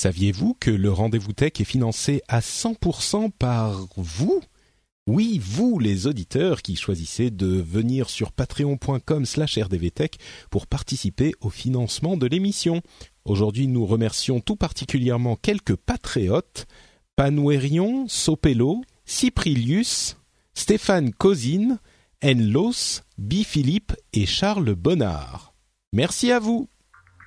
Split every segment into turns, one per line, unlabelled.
Saviez-vous que le rendez-vous tech est financé à 100% par vous? Oui, vous, les auditeurs qui choisissez de venir sur patreon.com slash rdvtech pour participer au financement de l'émission. Aujourd'hui, nous remercions tout particulièrement quelques patriotes, Panuerion, Sopello, Cyprilius, Stéphane Cosine, Enlos, B. Philippe et Charles Bonnard. Merci à vous.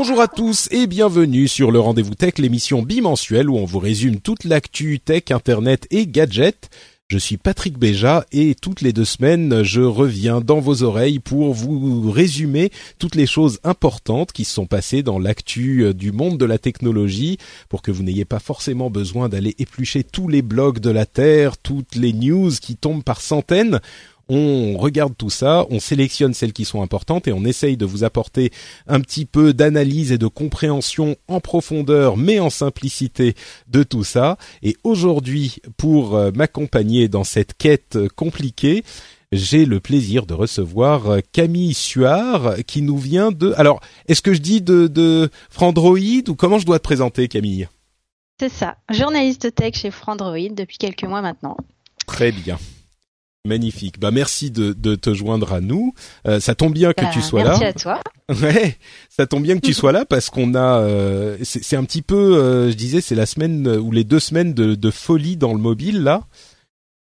Bonjour à tous et bienvenue sur le Rendez-vous Tech, l'émission bimensuelle où on vous résume toute l'actu tech, internet et gadgets. Je suis Patrick Béja et toutes les deux semaines, je reviens dans vos oreilles pour vous résumer toutes les choses importantes qui se sont passées dans l'actu euh, du monde de la technologie pour que vous n'ayez pas forcément besoin d'aller éplucher tous les blogs de la Terre, toutes les news qui tombent par centaines on regarde tout ça, on sélectionne celles qui sont importantes et on essaye de vous apporter un petit peu d'analyse et de compréhension en profondeur, mais en simplicité de tout ça. Et aujourd'hui, pour euh, m'accompagner dans cette quête compliquée, j'ai le plaisir de recevoir euh, Camille Suard qui nous vient de... Alors, est-ce que je dis de, de Frandroid ou comment je dois te présenter Camille?
C'est ça, journaliste tech chez Frandroid depuis quelques mois maintenant.
Très bien. Magnifique. Bah merci de, de te joindre à nous. Euh, ça tombe bien que
Bah,
tu sois
merci
là.
à toi.
Ouais, ça tombe bien que tu sois là parce qu'on a. euh, c'est un petit peu, euh, je disais, c'est la semaine ou les deux semaines de, de folie dans le mobile là.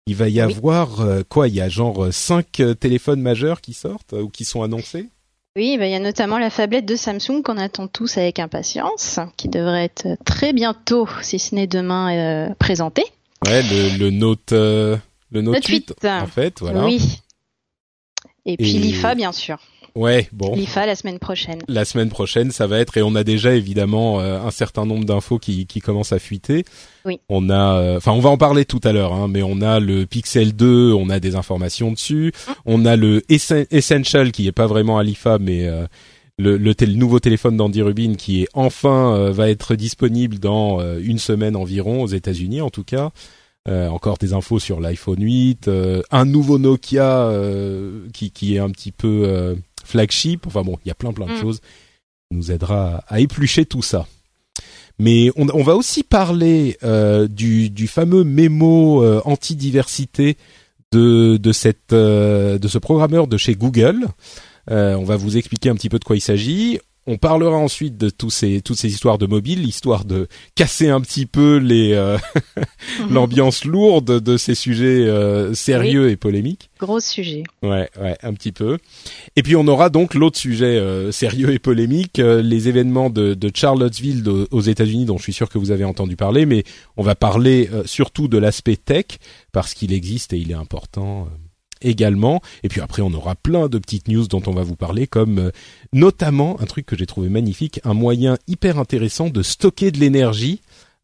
Il va y
Oui.
avoir quoi? Il y a genre cinq téléphones majeurs qui sortent ou qui sont annoncés?
Oui, bah, il y a notamment la phablette de Samsung qu'on attend tous avec impatience, qui devrait être très bientôt, si ce n'est demain, présentée.
Ouais, le, le Note, le Note
Note
8,
8.
en fait, voilà.
Oui. Et puis
Et-
l'IFA, bien sûr.
Ouais, bon.
L'IFA la semaine prochaine.
la semaine prochaine, ça va être et on a déjà évidemment euh, un certain nombre d'infos qui, qui commencent à fuiter.
Oui.
On a, euh, enfin, on va en parler tout à l'heure, hein, mais on a le Pixel 2, on a des informations dessus. On a le Essen- Essential qui est pas vraiment à l'IFA, mais euh, le, le, tél- nouveau téléphone d'Andy Rubin qui est enfin euh, va être disponible dans une semaine environ aux États-Unis en tout cas. Euh, encore des infos sur l'iPhone 8, euh, un nouveau Nokia euh, qui, qui est un petit peu euh, flagship. Enfin bon, il y a plein plein de
Mm.
choses qui nous aidera à, à éplucher tout ça. Mais on, on va aussi parler euh, du, du fameux mémo euh, anti-diversité de, de, cette, euh, de ce programmeur de chez Google. Euh, on va vous expliquer un petit peu de quoi il s'agit. On parlera ensuite de tous ces, toutes ces histoires de mobile, histoire de casser un petit peu les euh, l'ambiance lourde de ces sujets euh, sérieux et polémiques.
Gros sujet.
Ouais, ouais, un petit peu. Et puis on aura donc l'autre sujet euh, sérieux et polémique, euh, les événements de, de Charlottesville de- aux États-Unis, dont je suis sûr que vous avez entendu parler, mais on va parler euh, surtout de l'aspect tech parce qu'il existe et il est important euh, également. Et puis après, on aura plein de petites news dont on va vous parler, comme euh, notamment un truc que j'ai trouvé magnifique, un moyen hyper intéressant de stocker de l'énergie.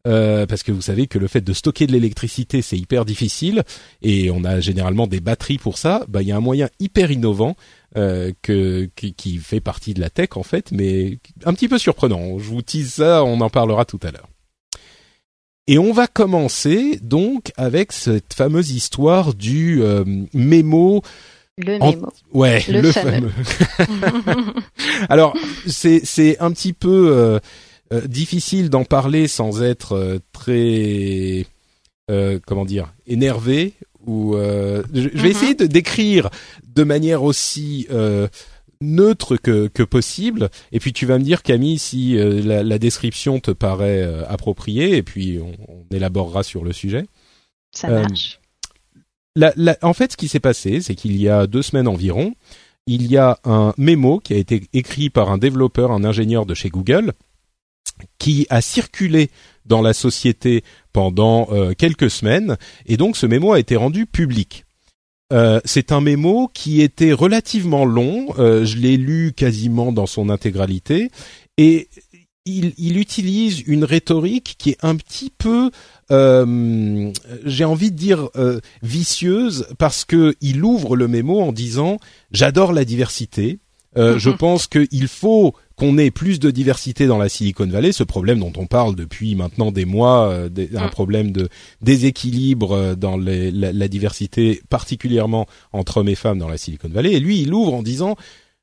euh, parce que vous savez que le fait de stocker de l'électricité c'est hyper difficile et on a généralement des batteries pour ça. Bah il y a un moyen hyper innovant euh, que qui, qui fait partie de la tech en fait, mais un petit peu surprenant. Je vous tease ça, on en parlera tout à l'heure. Et on va commencer donc avec cette fameuse histoire du euh, mémo.
Le
En-
mémo.
Ouais,
Le
le,
fameux.
fameux. Alors c'est c'est un petit peu euh, euh, difficile d'en parler sans être euh, très euh, comment dire énervé ou euh, je, je vais
Mhm.
essayer de décrire de manière aussi euh, neutre que, que possible. Et puis tu vas me dire, Camille, si la, la, description te paraît appropriée, et puis on, on, élaborera sur le sujet.
Ça marche.
La, la, en fait, ce qui s'est passé, c'est qu'il y a deux semaines environ, il y a un mémo qui a été écrit par un développeur, un ingénieur de chez Google, qui a circulé dans la société pendant euh, quelques semaines, et donc ce mémo a été rendu public. Euh, c'est un mémo qui était relativement long, euh, je l'ai lu quasiment dans son intégralité, et il, il, utilise une rhétorique qui est un petit peu, euh, j'ai envie de dire euh, vicieuse, parce que il ouvre le mémo en disant j'adore la diversité. Euh, Je pense qu'il faut qu'on ait plus de diversité dans la Silicon Valley, ce problème dont on parle depuis maintenant des mois, euh, un problème de déséquilibre euh, dans les, la, la, diversité, particulièrement entre hommes et femmes dans la Silicon Valley. Et lui, il ouvre en disant,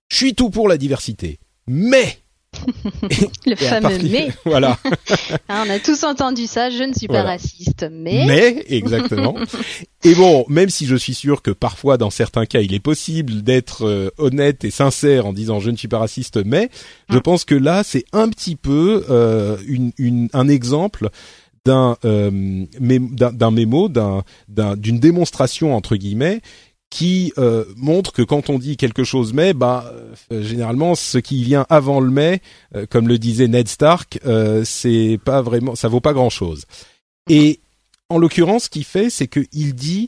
je suis tout pour la diversité, mais
le fameux mais.
Voilà.
Hein, on a tous entendu ça. Je ne suis pas raciste, mais.
Mais exactement. et bon, même si je suis sûr que parfois, dans certains cas, il est possible d'être euh, honnête et sincère en disant je ne suis pas raciste, mais je mm. pense que là, c'est un petit peu euh, une, une, un exemple d'un euh, d'un mémo, d'un d'une démonstration entre guillemets qui euh, montre que quand on dit quelque chose mais, bah euh, généralement ce qui vient avant le mais, euh, comme le disait Ned Stark, c'est pas vraiment, ça vaut pas grand chose. Et en l'occurrence, ce qu'il fait, c'est qu'il dit,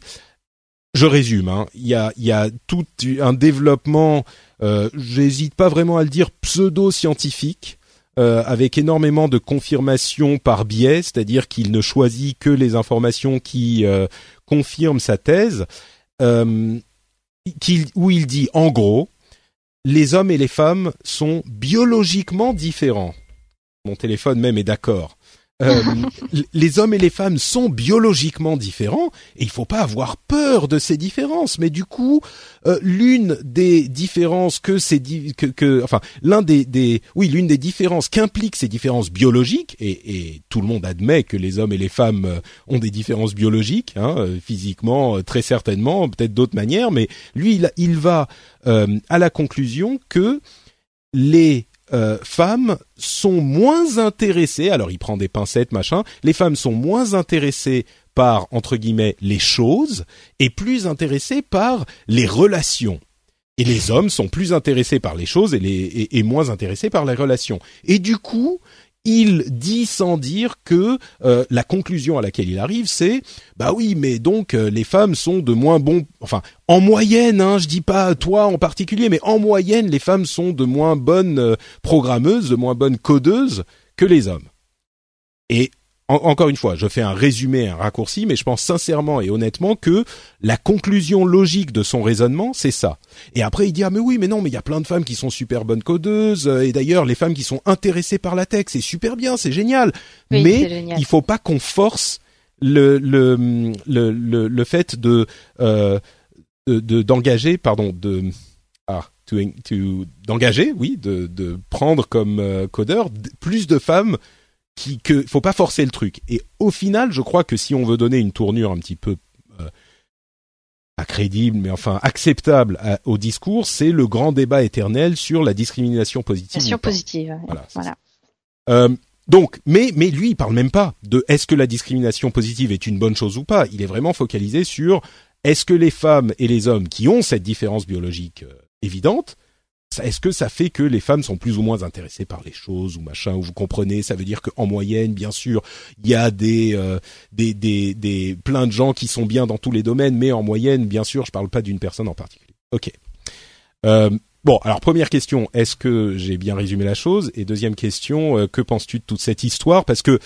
je résume, hein, il y a y a tout un développement, j'hésite pas vraiment à le dire pseudo-scientifique. avec énormément de confirmations par biais, c'est-à-dire qu'il ne choisit que les informations qui confirment sa thèse, euh, où il dit en gros, les hommes et les femmes sont biologiquement différents. Mon téléphone même est d'accord. Euh, les hommes et les femmes sont biologiquement différents et il faut pas avoir peur de ces différences. Mais du coup, euh, l'une des différences que c'est que, que, enfin l'un des, des oui l'une des différences qu'impliquent ces différences biologiques et, et, tout le monde admet que les hommes et les femmes euh, ont des différences biologiques, hein, physiquement très certainement, peut-être d'autres manières, mais lui il, il va à la conclusion que les euh, femmes sont moins intéressées, alors il prend des pincettes, machin, les femmes sont moins intéressées par, entre guillemets, les choses et plus intéressées par les relations. Et les hommes sont plus intéressés par les choses et, les, et, et moins intéressés par les relations. Et du coup, il dit sans dire que euh, la conclusion à laquelle il arrive, c'est bah oui, mais donc euh, les femmes sont de moins bons, enfin en moyenne, hein, je dis pas toi en particulier, mais en moyenne, les femmes sont de moins bonnes euh, programmeuses, de moins bonnes codeuses que les hommes. Et encore une fois, je fais un résumé, un raccourci, mais je pense sincèrement et honnêtement que la conclusion logique de son raisonnement, c'est ça. Et après, il dit ah mais oui, mais non, mais il y a plein de femmes qui sont super bonnes codeuses, et d'ailleurs les femmes qui sont intéressées par la tech, c'est super bien, c'est génial. mais génial. il faut pas qu'on force le le, le le le, fait de euh, de d'engager, pardon, de ah d'engager, oui, de de prendre comme euh, codeur plus de femmes qui que faut pas forcer le truc. Et au final, je crois que si on veut donner une tournure un petit peu euh, pas crédible, mais enfin acceptable au discours, c'est le grand débat éternel sur la discrimination positive.
Discrimination positive. Voilà. voilà.
Euh, donc, mais mais lui, il parle même pas de est-ce que la discrimination positive est une bonne chose ou pas. Il est vraiment focalisé sur est-ce que les femmes et les hommes qui ont cette différence biologique euh, évidente est-ce que ça fait que les femmes sont plus ou moins intéressées par les choses ou machin ou vous comprenez? Ça veut dire qu'en moyenne bien sûr il y a des, euh, des des des plein de gens qui sont bien dans tous les domaines mais en moyenne bien sûr je parle pas d'une personne en particulier. Ok. Euh, bon alors première question est-ce que j'ai bien résumé la chose? Et deuxième question euh, que penses-tu de toute cette histoire? Parce que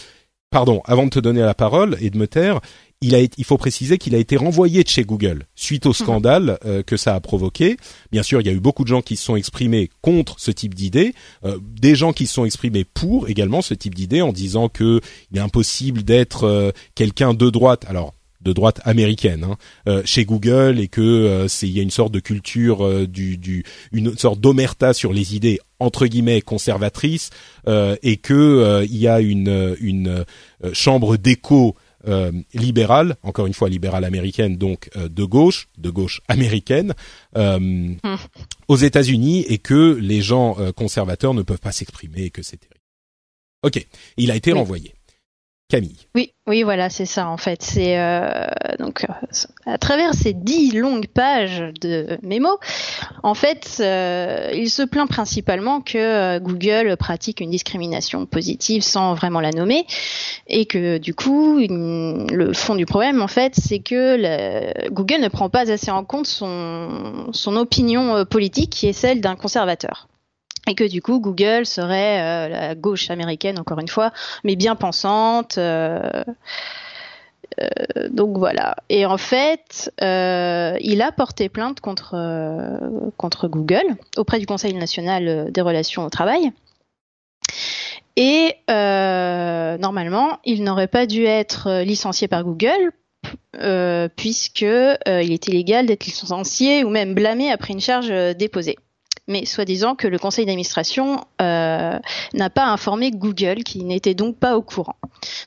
pardon avant de te donner la parole et de me taire il, a, il faut préciser qu'il a été renvoyé de chez Google suite au mhm. scandale euh, que ça a provoqué. Bien sûr, il y a eu beaucoup de gens qui se sont exprimés contre ce type d'idée, euh, des gens qui se sont exprimés pour également ce type d'idée en disant que il est impossible d'être euh, quelqu'un de droite. Alors de droite américaine hein, chez Google et que c'est il y a une sorte de culture du, du une sorte d'omerta sur les idées entre guillemets conservatrices et que il y a une une chambre d'écho euh, libérale, encore une fois libérale américaine, donc euh, de gauche, de gauche américaine, euh, aux États-Unis, et que les gens conservateurs ne peuvent pas s'exprimer, et que c'est terrible. Ok, il a été renvoyé. Camille.
Oui, oui, voilà, c'est ça en fait. C'est euh, donc à travers ces dix longues pages de mémo, en fait, euh, il se plaint principalement que euh, Google pratique une discrimination positive sans vraiment la nommer, et que du coup, le fond du problème en fait, c'est que Google ne prend pas assez en compte son son opinion politique qui est celle d'un conservateur et que du coup Google serait euh, la gauche américaine encore une fois, mais bien pensante. Euh, euh, donc voilà. Et en fait, il a porté plainte contre contre Google auprès du Conseil national des relations au travail. Et normalement, il n'aurait pas dû être licencié par Google puisque il est illégal d'être licencié ou même blâmé après une charge déposée mais soi-disant que le conseil d'administration euh, n'a pas informé Google, qui n'était donc pas au courant.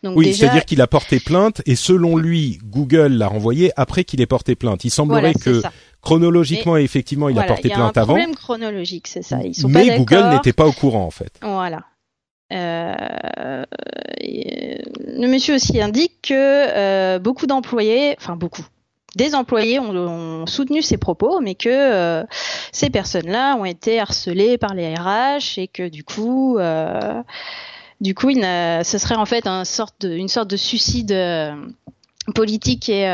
Donc oui, c'est-à-dire qu'il a porté plainte et selon lui, Google l'a renvoyé après qu'il ait porté plainte. Il semblerait que chronologiquement, effectivement, il a porté plainte avant.
Il y a un problème chronologique, c'est ça. Ils sont
mais Google n'était pas au courant en fait.
Voilà. Euh, le monsieur aussi indique que euh, beaucoup d'employés, enfin beaucoup, des employés ont, soutenu ces propos, mais que euh, ces personnes-là ont été harcelées par les RH et que du coup, euh, du coup, ce serait en fait une sorte de suicide euh, politique et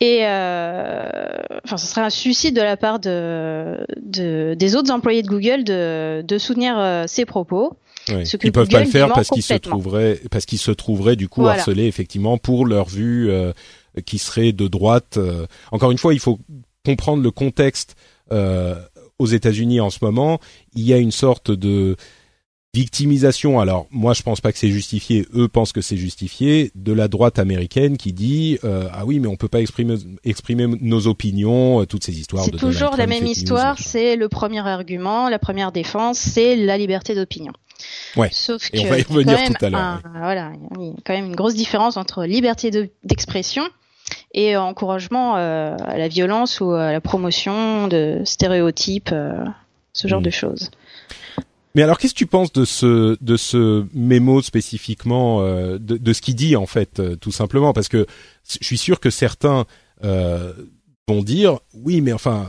ce serait un suicide de la part de, des autres employés de Google de soutenir ces propos.
Ils peuvent pas le faire parce qu'ils se trouveraient parce qu'ils se trouveraient du coup harcelés effectivement pour leur vue euh, qui serait de droite. Euh. Encore une fois, il faut comprendre le contexte euh, aux États-Unis en ce moment. Il y a une sorte de victimisation. Alors moi, je pense pas que c'est justifié. Eux pensent que c'est justifié de la droite américaine qui dit euh, ah oui, mais on peut pas exprimer exprimer nos opinions, euh, toutes ces histoires.
C'est toujours la même histoire. C'est le premier argument, la première défense, c'est la liberté d'opinion.
Ouais. Sauf Et on va y revenir tout à l'heure.
Voilà, il y a quand même une grosse différence entre liberté d'expression et encouragement euh, à la violence ou à la promotion de stéréotypes, euh, ce genre mm. de choses.
Mais alors, qu'est-ce que tu penses de ce de ce mémo spécifiquement, euh, de, de, ce qu'il dit en fait, tout simplement, parce que je suis sûr que certains vont dire, oui, mais enfin,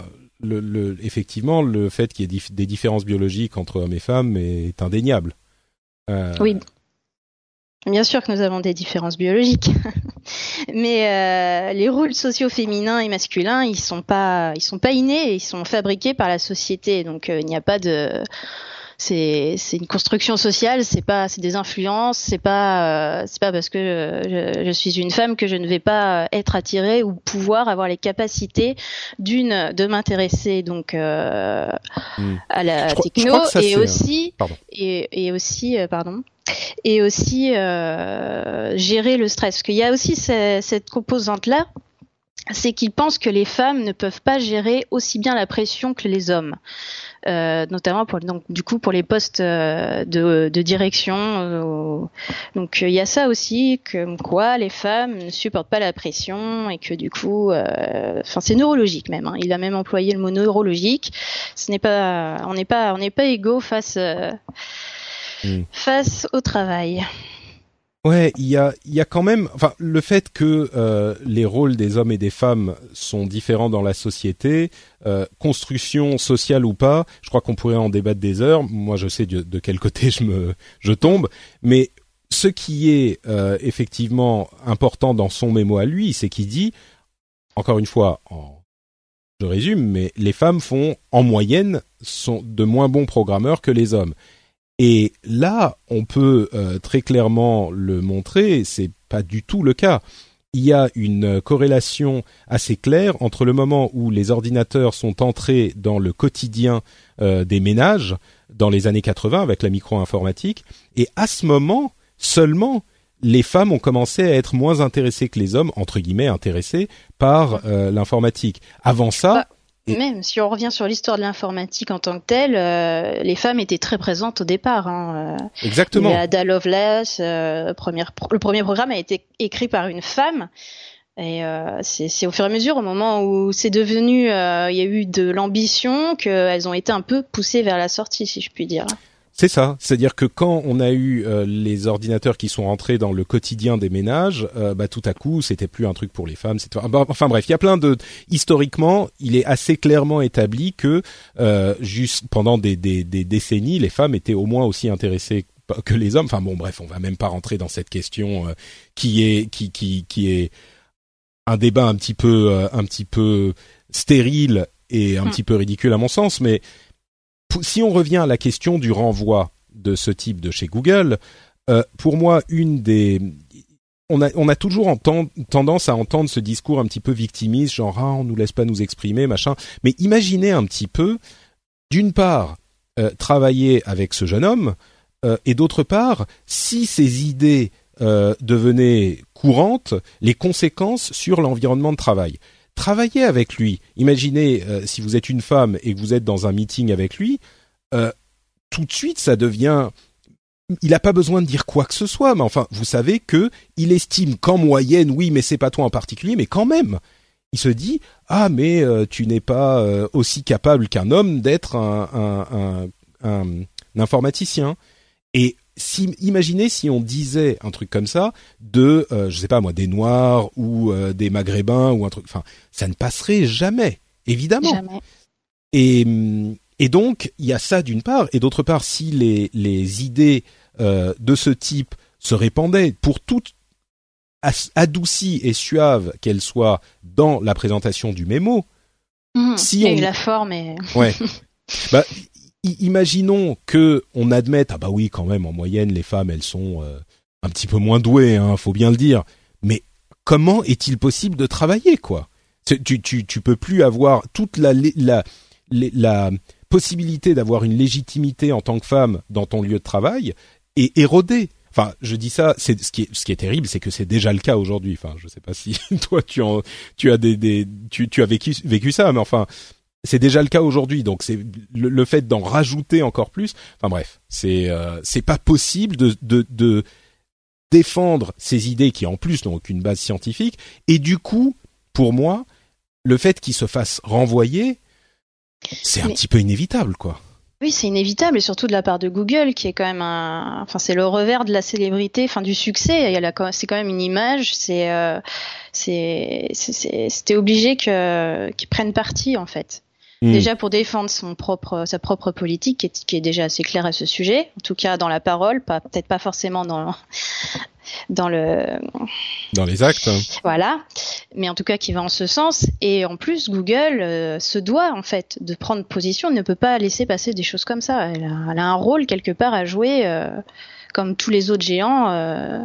effectivement, le fait qu'il y ait des différences biologiques entre hommes et femmes est indéniable.
Euh... Oui. Bien sûr que nous avons des différences biologiques, mais euh, les rôles sociaux féminins et masculins, ils sont pas, ils sont pas innés, ils sont fabriqués par la société. Donc euh, il n'y a pas de, c'est une construction sociale, c'est pas c'est des influences, c'est pas euh, c'est pas parce que je, je, suis une femme que je ne vais pas être attirée ou pouvoir avoir les capacités d'une de m'intéresser donc euh, hmm. à la techno et, aussi, et, et aussi pardon et aussi euh, gérer le stress parce qu'il y a aussi cette composante là c'est qu'ils pensent que les femmes ne peuvent pas gérer aussi bien la pression que les hommes. Euh, notamment pour donc du coup pour les postes euh, de, de direction. Euh, donc il y a ça aussi que quoi les femmes ne supportent pas la pression et que du coup, enfin c'est neurologique même. Hein. Il a même employé le mot neurologique. Ce n'est pas, on n'est pas, on n'est pas égaux face hmm. face au travail.
Ouais, il y a, y a quand même, enfin, le fait que euh, les rôles des hommes et des femmes sont différents dans la société, euh, construction sociale ou pas, je crois qu'on pourrait en débattre des heures. Moi, je sais de, quel côté je me, je tombe, mais ce qui est euh, effectivement important dans son mémo à lui, c'est qu'il dit, encore une fois, en, je résume, mais les femmes font en moyenne sont de moins bons programmeurs que les hommes. Et là, on peut euh, très clairement le montrer, c'est pas du tout le cas. Il y a une corrélation assez claire entre le moment où les ordinateurs sont entrés dans le quotidien euh, des ménages dans les années 80 avec la micro-informatique, et à ce moment seulement, les femmes ont commencé à être moins intéressées que les hommes, entre guillemets intéressées par euh, l'informatique. Avant ça,
Même si on revient sur l'histoire de l'informatique en tant que telle, euh, les femmes étaient très présentes au départ. Hein.
Euh. Exactement.
Ada Lovelace, euh, première, le premier programme a été écrit par une femme. Et euh, c'est au fur et à mesure, au moment où c'est devenu, euh, il y a eu de l'ambition, qu'elles ont été un peu poussées vers la sortie, si je puis dire.
C'est ça, c'est-à-dire que quand on a eu euh, les ordinateurs qui sont rentrés dans le quotidien des ménages, euh, bah tout à coup, c'était plus un truc pour les femmes. C'était... Enfin bref, il y a plein de historiquement, il est assez clairement établi que euh, juste pendant des, des, des, décennies, les femmes étaient au moins aussi intéressées que les hommes. Enfin bon, bref, on va même pas rentrer dans cette question qui est qui qui qui est un débat un petit peu un petit peu stérile et un hmm. petit peu ridicule à mon sens, mais si on revient à la question du renvoi de ce type de chez Google, euh, pour moi, une des on a, toujours tendance à entendre ce discours un petit peu victimiste, genre ah on nous laisse pas nous exprimer, machin. Mais imaginez un petit peu, d'une part, euh, travailler avec ce jeune homme, euh, et d'autre part, si ces idées devenaient courantes, les conséquences sur l'environnement de travail travaillez avec lui. Imaginez euh, si vous êtes une femme et que vous êtes dans un meeting avec lui, euh, tout de suite ça devient il n'a pas besoin de dire quoi que ce soit, mais enfin, vous savez que il estime qu'en moyenne, oui, mais c'est pas toi en particulier, mais quand même, il se dit ah mais euh, tu n'es pas aussi capable qu'un homme d'être un, un, informaticien. Et si, imaginez si on disait un truc comme ça de, euh, je sais pas moi, des Noirs ou euh, des Maghrébins ou un truc, enfin, ça ne passerait jamais, évidemment.
Jamais.
Et, et donc, il y a ça d'une part, et d'autre part, si les, les idées euh, de ce type se répandaient pour toutes adoucies et suaves qu'elles soient dans la présentation du mémo,
mmh, si il y a eu la forme et...
ouais. Bah, imaginons que on admette ah bah oui quand même en moyenne les femmes elles sont euh, un petit peu moins douées hein, faut bien le dire. Mais comment est-il possible de travailler quoi? Tu tu peux plus avoir toute la la la, possibilité d'avoir une légitimité en tant que femme dans ton lieu de travail et érodée Enfin, je dis ça, c'est ce qui est ce qui est terrible, c'est que c'est déjà le cas aujourd'hui. Enfin, je sais pas si toi tu en tu as des tu tu as vécu vécu ça, mais enfin, c'est déjà le cas aujourd'hui, donc c'est le, fait d'en rajouter encore plus. Enfin bref, c'est euh, c'est pas possible de, de, de défendre ces idées qui en plus n'ont aucune base scientifique. Et du coup, pour moi, le fait qu'il se fasse renvoyer, c'est un petit peu inévitable, quoi.
Oui, c'est inévitable, et surtout de la part de Google, qui est quand même un, enfin, c'est le revers de la célébrité, enfin, du succès. Il y a c'est quand même une image. C'est, euh, c'était obligé qu'ils prennent parti, en fait. Hmm. Déjà pour défendre son propre, sa propre politique, qui est, qui est, déjà assez claire à ce sujet, en tout cas dans la parole, pas peut-être pas forcément dans dans le
dans les actes.
Voilà, mais en tout cas qui va en ce sens. Et en plus, Google euh, se doit en fait de prendre position, ne peut pas laisser passer des choses comme ça. Elle a, elle a un rôle quelque part à jouer, euh, comme tous les autres géants. Euh,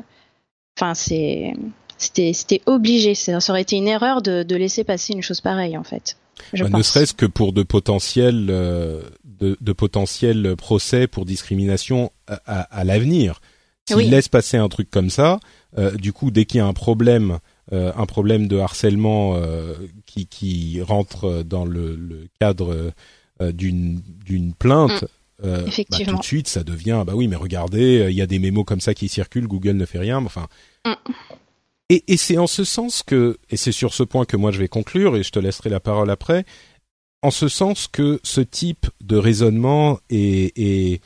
enfin, c'est c'était c'était obligé. Ça aurait été une erreur de, de laisser passer une chose pareille en fait.
Ne serait-ce que pour de potentiels euh, de, de, potentiels procès pour discrimination à, à, l'avenir. S'il laisse passer un truc comme ça, euh, du coup, dès qu'il y a un problème, euh, un problème de harcèlement qui, qui rentre dans le, le cadre d'une d'une plainte, mm. bah, tout de suite, ça devient bah oui, mais regardez, il y a des mémos comme ça qui circulent, Google ne fait rien. Enfin, mm. Et, et c'est en ce sens que, et c'est sur ce point que moi je vais conclure, et je te laisserai la parole après, en ce sens que ce type de raisonnement est, est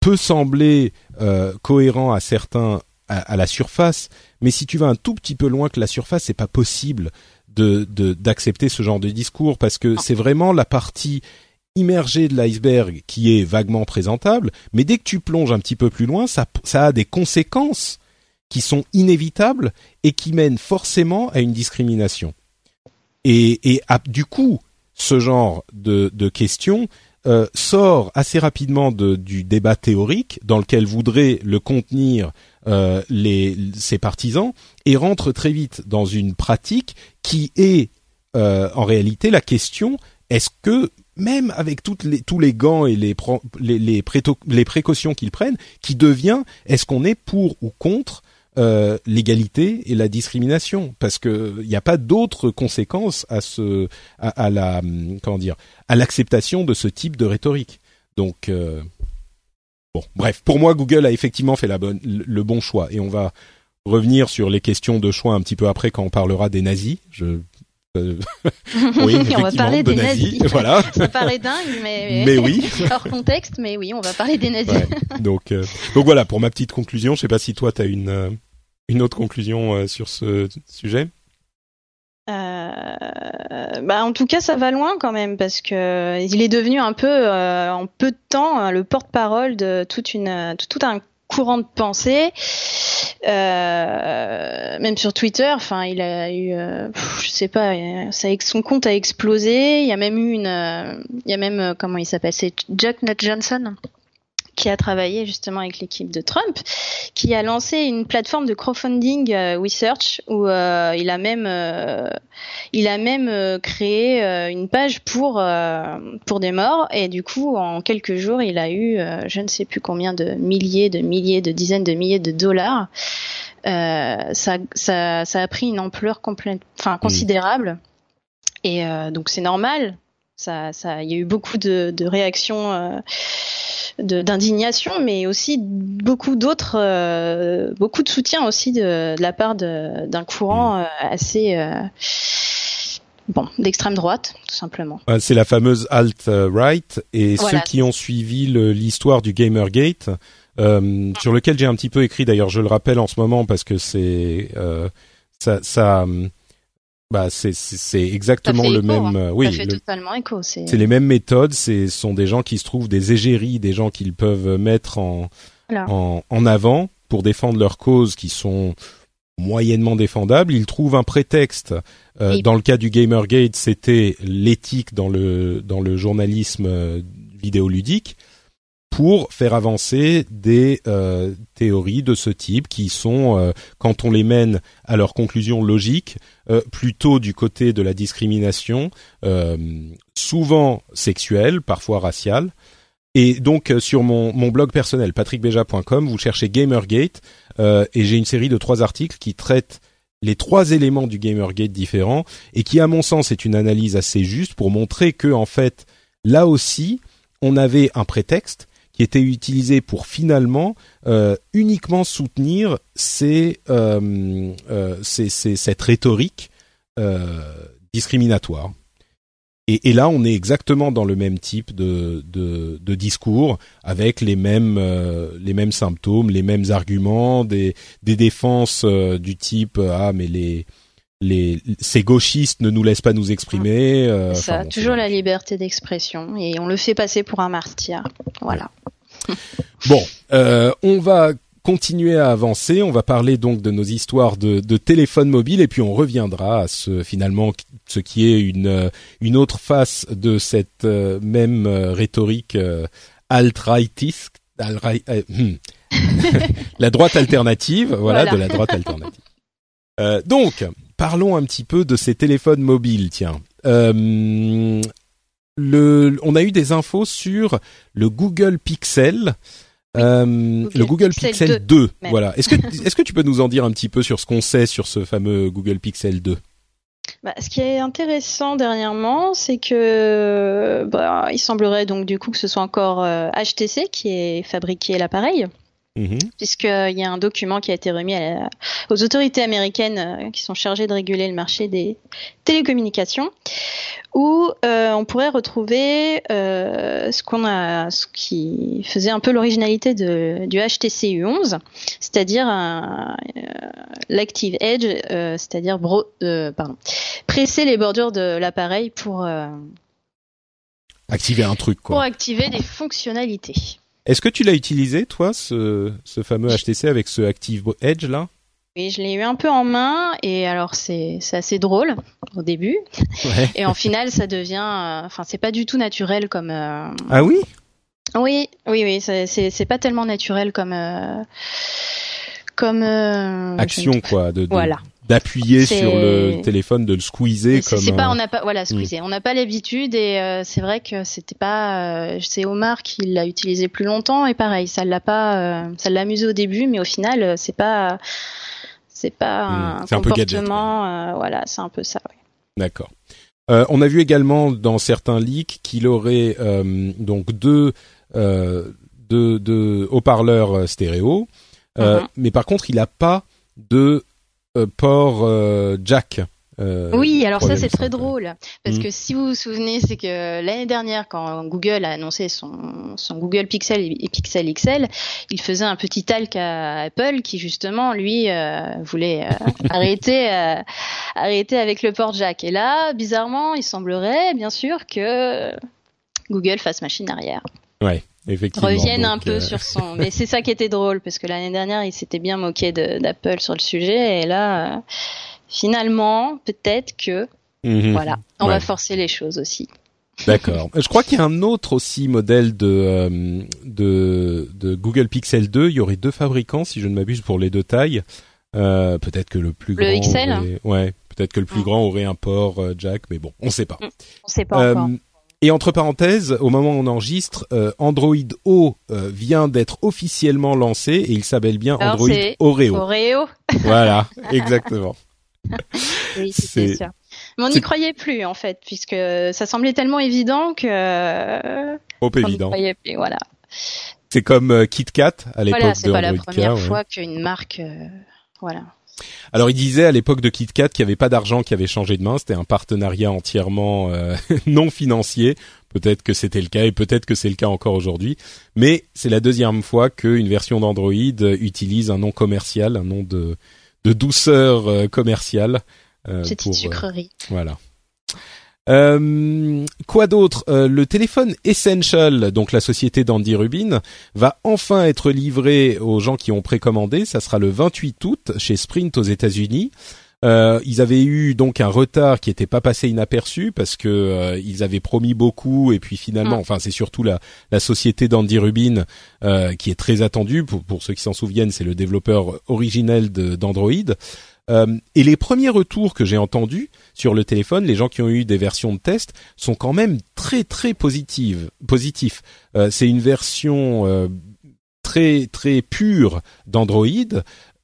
peut sembler euh, cohérent à certains à, la surface, mais si tu vas un tout petit peu loin que la surface, c'est pas possible de d'accepter ce genre de discours parce que c'est vraiment la partie immergée de l'iceberg qui est vaguement présentable, mais dès que tu plonges un petit peu plus loin, ça, ça a des conséquences qui sont inévitables et qui mènent forcément à une discrimination. Et, et du coup, ce genre de, de questions euh, sort assez rapidement de, du débat théorique dans lequel voudraient le contenir euh, les, ses partisans et rentre très vite dans une pratique qui est euh, en réalité la question est-ce que même avec toutes les, tous les gants et les, les, les, les précautions qu'ils prennent, qui devient est-ce qu'on est pour ou contre euh, l'égalité et la discrimination, parce que il n'y a pas d'autres conséquences à ce, à, la, comment dire, à l'acceptation de ce type de rhétorique. Donc euh, bon, bref, pour moi, Google a effectivement fait la bonne, le bon choix, et on va revenir sur les questions de choix un petit peu après quand on parlera des nazis. Je
euh, oui, on va parler des nazis. Voilà. Ça paraît dingue, mais,
mais oui.
hors contexte, mais oui, on va parler des nazis.
Donc, euh, donc voilà pour ma petite conclusion. Je sais pas si toi tu as une euh, une autre conclusion sur ce sujet.
bah en tout cas, ça va loin quand même parce que il est devenu un peu en peu de temps le porte-parole de toute une tout un courant de pensée. Euh, même sur Twitter, enfin, il a eu, euh, je sais pas, son compte a explosé. Il y a même eu une, euh, il y a même comment il s'appelle, c'est Jack Nut Johnson qui a travaillé justement avec l'équipe de Trump, qui a lancé une plateforme de crowdfunding euh, research où euh, il a même euh, il a même créé une page pour pour des morts et du coup en quelques jours il a eu je ne sais plus combien de milliers de milliers de dizaines de milliers de dollars. ça, ça ça a pris une ampleur complète, enfin considérable et donc c'est normal. Ça, ça, il y a eu beaucoup de, de réactions d'indignation, mais aussi beaucoup d'autres, euh, beaucoup de soutien aussi de, la part d'un courant mm. euh, assez euh, bon d'extrême droite, tout simplement.
C'est la fameuse alt-right et ceux qui ont suivi l'histoire du Gamergate. Euh, sur lequel j'ai un petit peu écrit d'ailleurs je le rappelle en ce moment parce que c'est ça, ça bah c'est c'est exactement le même.
Hein.
Oui,
ça fait totalement écho.
C'est les mêmes méthodes. Ce sont des gens qui se trouvent des égéries, des gens qu'ils peuvent mettre en, en, en avant pour défendre leurs causes qui sont moyennement défendables. Ils trouvent un prétexte. Euh, dans le cas du Gamergate, c'était l'éthique dans le dans le journalisme euh, vidéoludique pour faire avancer des euh, théories de ce type qui sont, euh, quand on les mène à leur conclusion logique, euh, plutôt du côté de la discrimination, souvent sexuelle, parfois raciale. Et donc sur mon, mon blog personnel patrickbeja.com, vous cherchez Gamergate et j'ai une série de trois articles qui traitent les trois éléments du Gamergate différents et qui, à mon sens, est une analyse assez juste pour montrer que en fait, là aussi, on avait un prétexte qui était utilisé pour finalement euh, uniquement soutenir euh, euh, cette rhétorique discriminatoire. Et, là, on est exactement dans le même type de, discours, avec les mêmes symptômes, les mêmes arguments, des, des défenses du type ah mais les les, ces gauchistes ne nous laissent pas nous exprimer.
Euh, ça, toujours la liberté d'expression et on le fait passer pour un martyr. Voilà.
bon, euh, on va continuer à avancer. On va parler donc de nos histoires de, de téléphone mobile et puis on reviendra à ce finalement ce qui est une euh, une autre face de cette euh, même euh, rhétorique alt-rightiste, hmm. la droite alternative, voilà, de la droite alternative. donc, parlons un petit peu de ces téléphones mobiles. Tiens, le, on a eu des infos sur le Google Pixel. Euh, le Google Pixel, 2, voilà. Est-ce que est-ce que tu peux nous en dire un petit peu sur ce qu'on sait sur ce fameux Google Pixel 2
bah, ce qui est intéressant dernièrement, c'est que bah, il semblerait donc du coup que ce soit encore HTC euh, qui ait fabriqué l'appareil. Mhm. Puisqu'il y a un document qui a été remis aux autorités américaines euh, qui sont chargées de réguler le marché des télécommunications, où euh, on pourrait retrouver euh, ce qu'on a, ce qui faisait un peu l'originalité du HTC U11, c'est-à-dire l'Active Edge, c'est-à-dire pardon, presser les bordures de l'appareil pour
activer un truc, quoi.
Pour activer des fonctionnalités.
Est-ce que tu l'as utilisé, toi, ce, ce fameux HTC avec ce Active Edge là?
Oui, je l'ai eu un peu en main et alors c'est assez drôle au début ouais. et en final ça devient, euh, enfin c'est pas du tout naturel comme. Euh,
ah oui?
Oui, oui, oui, c'est pas tellement naturel comme euh, comme
action quoi. De, de,
voilà
d'appuyer sur le téléphone, de le squeezer comme.
C'est pas, on n'a pas, voilà, squeezer. On n'a pas l'habitude et euh, c'est vrai que c'était pas. Euh, c'est Omar qui l'a utilisé plus longtemps et pareil, ça l'a pas, euh, ça l'a amusé au début, mais au final, c'est pas, C'est pas
Hmm,
un
c'est un peu gadget,
comportement. voilà, c'est un peu ça. ouais.
D'accord. On a vu également dans certains leaks qu'il aurait donc deux, deux, deux haut-parleurs stéréo,
Mhm.
mais par contre il n'a pas de port euh, jack. euh,
Oui, alors ça c'est très drôle parce
Mm.
que si vous vous souvenez, c'est que l'année dernière, quand Google a annoncé son, son Google Pixel et Pixel XL, il faisait un petit talk à Apple qui justement lui euh, voulait euh, arrêter euh, arrêter avec le port jack. Et là, bizarrement, il semblerait bien sûr que Google fasse machine arrière,
Effectivement.
revienne un peu
euh,
sur son. Mais c'est ça qui était drôle parce que l'année dernière, il s'était bien moqué d'Apple sur le sujet et là. euh, Finalement, peut-être que
mhm.
voilà, on
Ouais.
va forcer les choses aussi.
D'accord. Je crois qu'il y a un autre aussi modèle de, euh, de de Google Pixel 2. Il y aurait deux fabricants, si je ne m'abuse, pour les deux tailles. Peut-être que le plus
Le
grand.
XL?
aurait- Ouais. Peut-être que le plus
Mm.
grand aurait un port jack, mais bon, on sait pas.
On sait pas encore.
Et entre parenthèses, au moment où on enregistre, euh, Android O euh, vient d'être officiellement lancé et il s'appelle bien
Alors,
Android
c'est
Oreo.
Oreo,
voilà, exactement.
oui,
C'est-
c'est sûr. Mais on
c'est-
n'y croyait plus en fait, puisque ça semblait tellement évident que euh,
Trop
on n'y
évident.
croyait plus. Voilà,
C'est comme euh, KitKat à l'époque
voilà, c'est
de
pas la
Android K,
première
ouais.
fois qu'une marque, euh, voilà.
Alors il disait à l'époque de KitKat qu'il n'y avait pas d'argent qui avait changé de main, c'était un partenariat entièrement euh, non financier. Peut-être que c'était le cas et peut-être que c'est le cas encore aujourd'hui. Mais c'est la deuxième fois qu'une version d'Android utilise un nom commercial, un nom de, de douceur euh, commerciale. euh,
Petite
pour, euh,
sucrerie.
Voilà. Euh, quoi d'autre? Euh, Le téléphone Essential, donc la société d'Andy Rubin, va enfin être livré aux gens qui ont précommandé. Ça sera le 28 août chez Sprint aux États-Unis. Euh, ils avaient eu donc un retard qui n'était pas passé inaperçu parce que euh, ils avaient promis beaucoup et puis finalement,
Mm.
enfin c'est surtout la, la société d'Andy Rubin euh, qui est très attendue. Pour, pour ceux qui s'en souviennent, c'est le développeur originel d'Android. Euh, et les premiers retours que j'ai entendus sur le téléphone, les gens qui ont eu des versions de test sont quand même très très. Positifs. Euh, c'est une version euh, très très pure d'Android.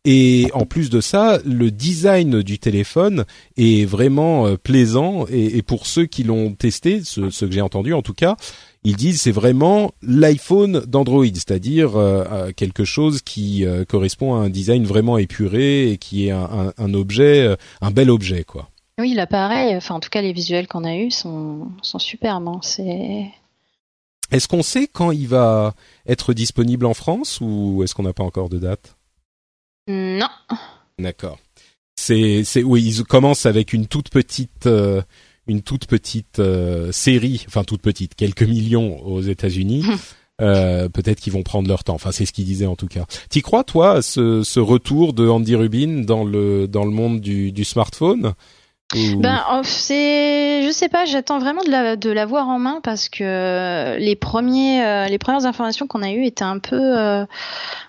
Et en plus de ça, le design du téléphone est vraiment plaisant. Et, pour ceux qui l'ont testé, ceux que j'ai entendus en tout cas, ils disent c'est vraiment l'iPhone d'Android, c'est-à-dire euh, euh, quelque chose qui euh, correspond à un design vraiment épuré et qui est un, un- un objet, un bel objet quoi.
Oui, l'appareil, enfin en tout cas les visuels qu'on a eus sont, sont superbes. hein. C'est
Est-ce qu'on sait quand il va être disponible en France ou est-ce qu'on n'a pas encore de date?
Non,
D'accord. C'est c'est oui, ils commencent avec une toute petite euh, une toute petite euh, série, enfin toute petite, quelques millions aux États-Unis. Euh, peut-être qu'ils vont prendre leur temps. Enfin, c'est ce qu'ils disaient en tout cas. T'y crois toi à ce, ce retour de Andy Rubin dans le dans le monde du, du smartphone?
Ben, c'est, je sais pas, j'attends vraiment de la, de l'avoir en main parce que les premiers, euh, les premières informations qu'on a eues étaient un peu, euh,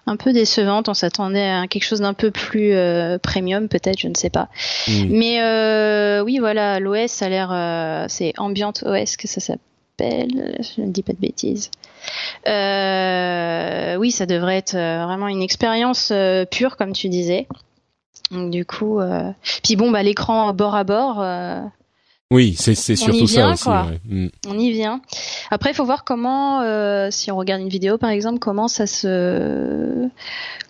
un peu décevantes. On s'attendait à quelque chose d'un peu plus euh, premium, peut-être, je ne sais pas.
Hmm.
Mais euh, oui, voilà, l'OS a l'air, euh, c'est Ambient OS que ça s'appelle. Je ne dis pas de bêtises. Euh, oui, ça devrait être euh, vraiment une expérience euh, pure, comme tu disais. Donc, du coup, euh... puis bon, bah l'écran bord à bord. euh,
Oui, c'est surtout
vient,
ça aussi. ouais. Hmm.
on y vient. Après, il faut voir comment, euh, si on regarde une vidéo par exemple, comment ça se,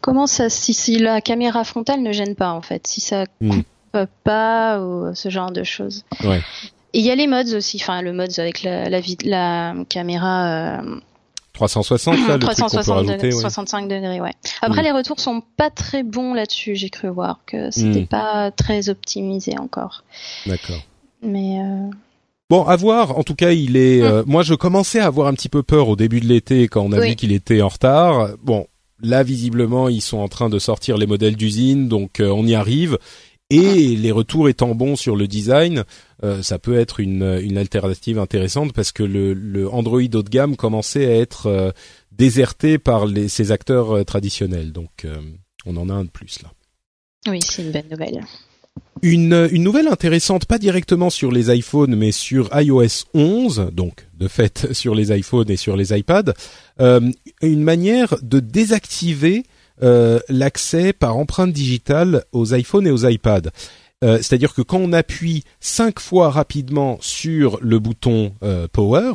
comment ça, si, si la caméra frontale ne gêne pas en fait, si ça
Hmm.
coupe pas ou ce genre de choses.
Ouais.
Et il y a les mods aussi, enfin le mods avec la, la, la caméra
360 là, le truc qu'on peut
360
rajouter.
degrés,
ouais.
65 degrés, ouais. Après,
Mm.
les retours sont pas très bons là-dessus, j'ai cru voir que c'était
Mm.
pas très optimisé encore.
D'accord.
Mais euh,
Bon, à voir. En tout cas, il est. euh, moi, je commençais à avoir un petit peu peur au début de l'été quand on a
Oui.
vu qu'il était en retard. Bon, là, visiblement, ils sont en train de sortir les modèles d'usine, donc euh, on y arrive. Et les retours étant bons sur le design, euh, ça peut être une, une alternative intéressante parce que le, le Android haut de gamme commençait à être euh, déserté par les, ses acteurs euh, traditionnels. Donc, euh, on en a un de plus là.
oui, c'est une bonne nouvelle.
Une, une nouvelle intéressante, pas directement sur les iPhones, mais sur iOS 11, donc de fait sur les iPhones et sur les iPads, euh, une manière de désactiver l'accès par empreinte digitale aux iPhones et aux iPads. C'est-à-dire que quand on appuie cinq fois rapidement sur le bouton Power,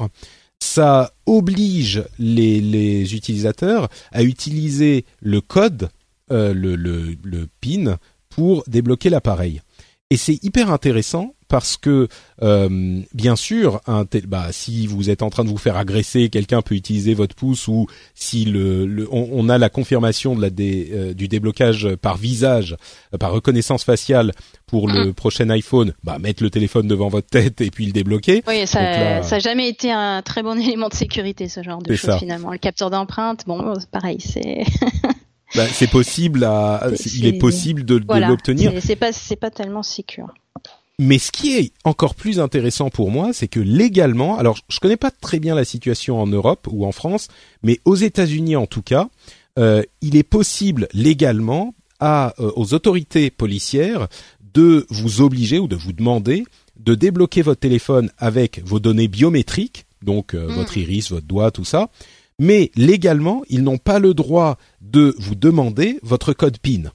ça oblige les, utilisateurs à utiliser le code, le PIN, pour débloquer l'appareil. Et c'est hyper intéressant parce que euh, bien sûr, un bah, si vous êtes en train de vous faire agresser, quelqu'un peut utiliser votre pouce ou si le, on, a la confirmation de la euh, du déblocage par visage, euh, par reconnaissance faciale pour le mm. prochain iPhone, bah mettre le téléphone devant votre tête et puis le débloquer.
Oui, ça, n'a ça jamais été un très bon élément de sécurité ce genre de choses finalement. Le capteur d'empreinte, bon, pareil, c'est.
Bah, c'est possible à, il est possible de, de l'obtenir.
C'est pas, c'est pas tellement sûr.
Mais ce qui est encore plus intéressant pour moi, c'est que légalement, alors je connais pas très bien la situation en Europe ou en France, mais aux États-Unis en tout cas, euh, il est possible légalement à, euh, aux autorités policières de vous obliger ou de vous demander de débloquer votre téléphone avec vos données biométriques, donc euh, hmm. votre iris, votre doigt, tout ça. Mais légalement, ils n'ont pas le droit de vous demander votre code PIN.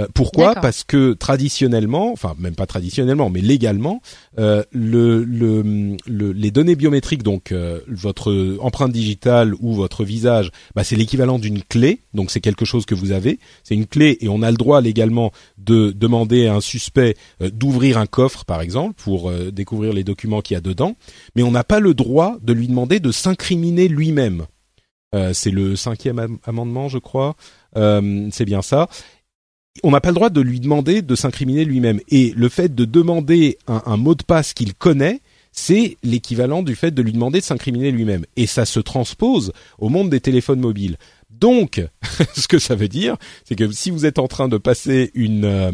Euh, pourquoi? Parce que traditionnellement, enfin même pas traditionnellement, mais légalement, euh, le, le, les données biométriques, donc euh, votre empreinte digitale ou votre visage, bah, c'est l'équivalent d'une clé. Donc c'est quelque chose que vous avez. C'est une clé et on a le droit légalement de demander à un suspect d'ouvrir un coffre, par exemple, pour découvrir les documents qu'il y a dedans. Mais on n'a pas le droit de lui demander de s'incriminer lui-même. c'est le cinquième amendement, je crois. c'est bien ça on n'a pas le droit de lui demander de s'incriminer lui-même. Et le fait de demander un, mot de passe qu'il connaît, c'est l'équivalent du fait de lui demander de s'incriminer lui-même. Et ça se transpose au monde des téléphones mobiles. Donc, ce que ça veut dire, c'est que si vous êtes en train de passer une euh,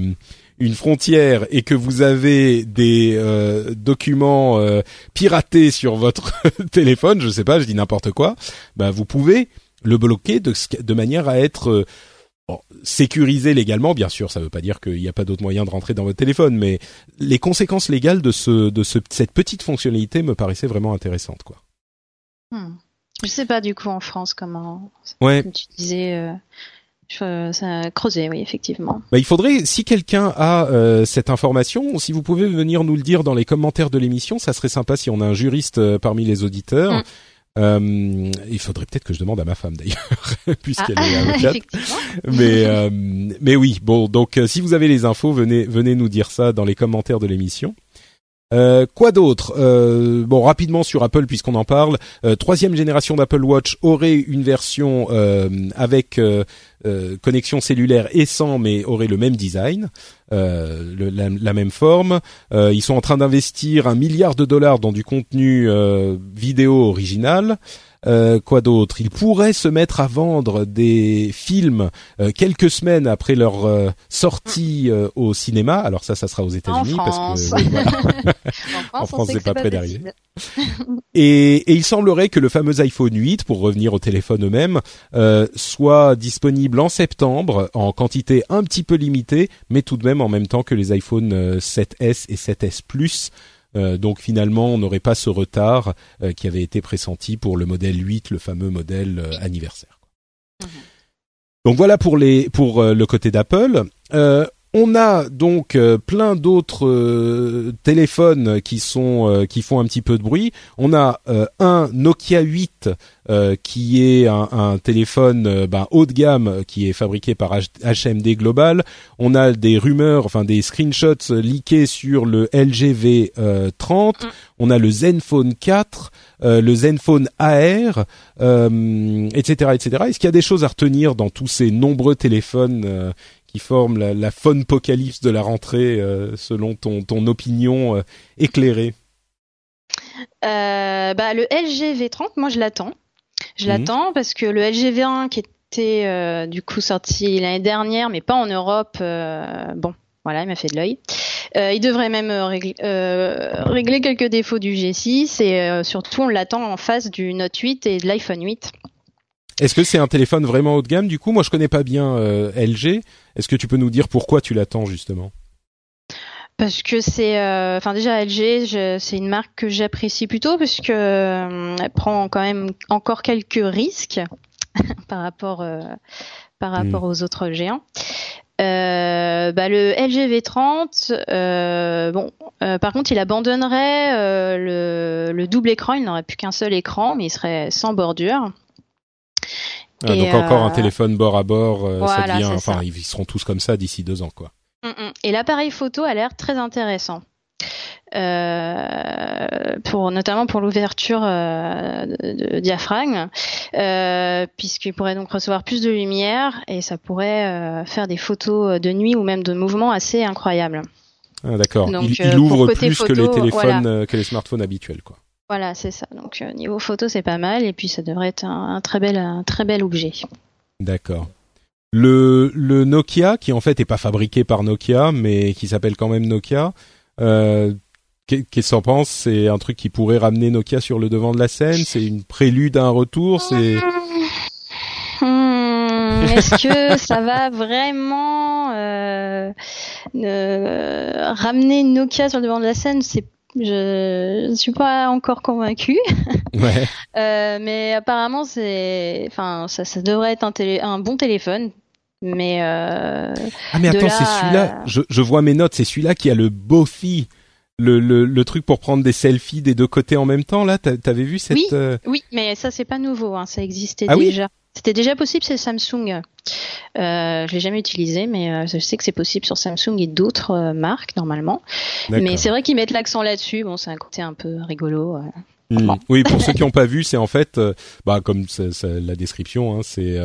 une frontière et que vous avez des euh, documents euh, piratés sur votre téléphone, je sais pas, je dis n'importe quoi, ben vous pouvez le bloquer de, de manière à être sécurisé légalement, bien sûr, ça ne veut pas dire qu'il n'y a pas d'autre moyen de rentrer dans votre téléphone, mais les conséquences légales de, ce, de ce, cette petite fonctionnalité me paraissaient vraiment intéressantes, quoi.
Hmm. Je sais pas du coup en France comment.
Ouais.
Comme tu disais. Euh, ça a creusé, oui, effectivement.
Bah, il faudrait, si quelqu'un a euh, cette information, si vous pouvez venir nous le dire dans les commentaires de l'émission, ça serait sympa si on a un juriste euh, parmi les auditeurs. Hmm. Euh, il faudrait peut-être que je demande à ma femme d'ailleurs, puisqu'elle ah, est avocate. mais euh, mais oui, bon, donc euh, si vous avez les infos, venez venez nous dire ça dans les commentaires de l'émission. Euh, quoi d'autre? Euh, Bon, rapidement sur Apple puisqu'on en parle. Euh, troisième génération d'Apple Watch aurait une version avec connexion cellulaire et sans, mais aurait le même design, la, même forme. ils sont en train d'investir un milliard de dollars dans du contenu vidéo original. Euh, quoi d'autre? Il pourrait se mettre à vendre des films euh, quelques semaines après leur euh, sortie au cinéma. Alors ça, ça sera aux États-Unis parce que en France, c'est pas, près d'arriver. et, et, il semblerait que le fameux iPhone 8, pour revenir au téléphone eux-mêmes, soit disponible en septembre en quantité un petit peu limitée, mais tout de même en même temps que les iPhone 7s et 7s Plus. Euh, donc finalement, on n'aurait pas ce retard euh, qui avait été pressenti pour le modèle 8, le fameux modèle euh, anniversaire. Mhm. Donc voilà pour les pour le côté d'Apple. On a donc euh, plein d'autres euh, téléphones qui sont euh, qui font un petit peu de bruit. On a un Nokia 8 qui est un, téléphone ben, haut de gamme qui est fabriqué par HMD Global. On a des rumeurs, enfin des screenshots leakés sur le LG V30. On a le Zenfone 4, le Zenfone AR, etc., etc. Est-ce qu'il y a des choses à retenir dans tous ces nombreux téléphones qui forment la, la apocalypse de la rentrée euh, selon ton, ton opinion euh, éclairée
euh, bah, Le LG V30, moi je l'attends. Je mhm. l'attends parce que le LG V1 qui était du coup sorti l'année dernière, mais pas en Europe, bon, voilà, il m'a fait de l'œil. il devrait même régler, régler, quelques défauts du G6 et surtout on l'attend en face du Note 8 et de l'iPhone 8.
Est-ce que c'est un téléphone vraiment haut de gamme Du coup, moi je connais pas bien euh, LG. Est-ce que tu peux nous dire pourquoi tu l'attends justement?
Parce que c'est, euh, enfin déjà LG, c'est une marque que j'apprécie plutôt parce que euh, elle prend quand même encore quelques risques par rapport par rapport aux autres géants. Euh, bah, le LG V30, bon, par contre, il abandonnerait le, double écran. Il n'aurait plus qu'un seul écran, mais il serait sans bordure.
Ah, donc encore un téléphone bord à bord. ça devient, enfin, ils seront tous comme ça d'ici deux ans, quoi.
Mm, mm. Et l'appareil photo a l'air très intéressant. Euh, pour notamment pour l'ouverture euh, de, diaphragme, euh, puisqu'il pourrait donc recevoir plus de lumière et ça pourrait faire des photos de nuit ou même de mouvement assez incroyables.
Ah, D'accord. Il, ouvre plus que les téléphones, que les smartphones habituels, quoi.
Voilà, c'est ça. Donc niveau photo, c'est pas mal. Et puis ça devrait être un, très bel, un très bel objet.
D'accord. Le, le Nokia, qui en fait est pas fabriqué par Nokia, mais qui s'appelle quand même Nokia, euh, Qu'est-ce qu'on pense C'est un truc qui pourrait ramener Nokia sur le devant de la scène? C'est une prélude à un retour? C'est
hmm, Est-ce que ça va vraiment euh, ramener Nokia sur le devant de la scène? C'est je ne suis pas encore convaincue. Ouais. euh, mais apparemment, c'est, enfin, ça, ça devrait être un, télé... un bon téléphone. Mais euh,
ah mais attends, c'est celui-là. Je, je vois mes notes. C'est celui-là qui a le Bofi le, le, le, truc pour prendre des selfies des deux côtés en même temps là t'avais vu cette
oui, euh, oui mais ça c'est pas nouveau hein, ça existait ah déjà c'était déjà possible c'est Samsung. Euh, je l'ai jamais utilisé mais euh, je sais que c'est possible sur Samsung et d'autres euh, marques normalement. Mais c'est vrai qu'ils mettent l'accent là-dessus. Bon c'est un côté un peu rigolo
hmm. oui pour ceux qui n'ont pas vu c'est en fait bah comme la description hein, c'est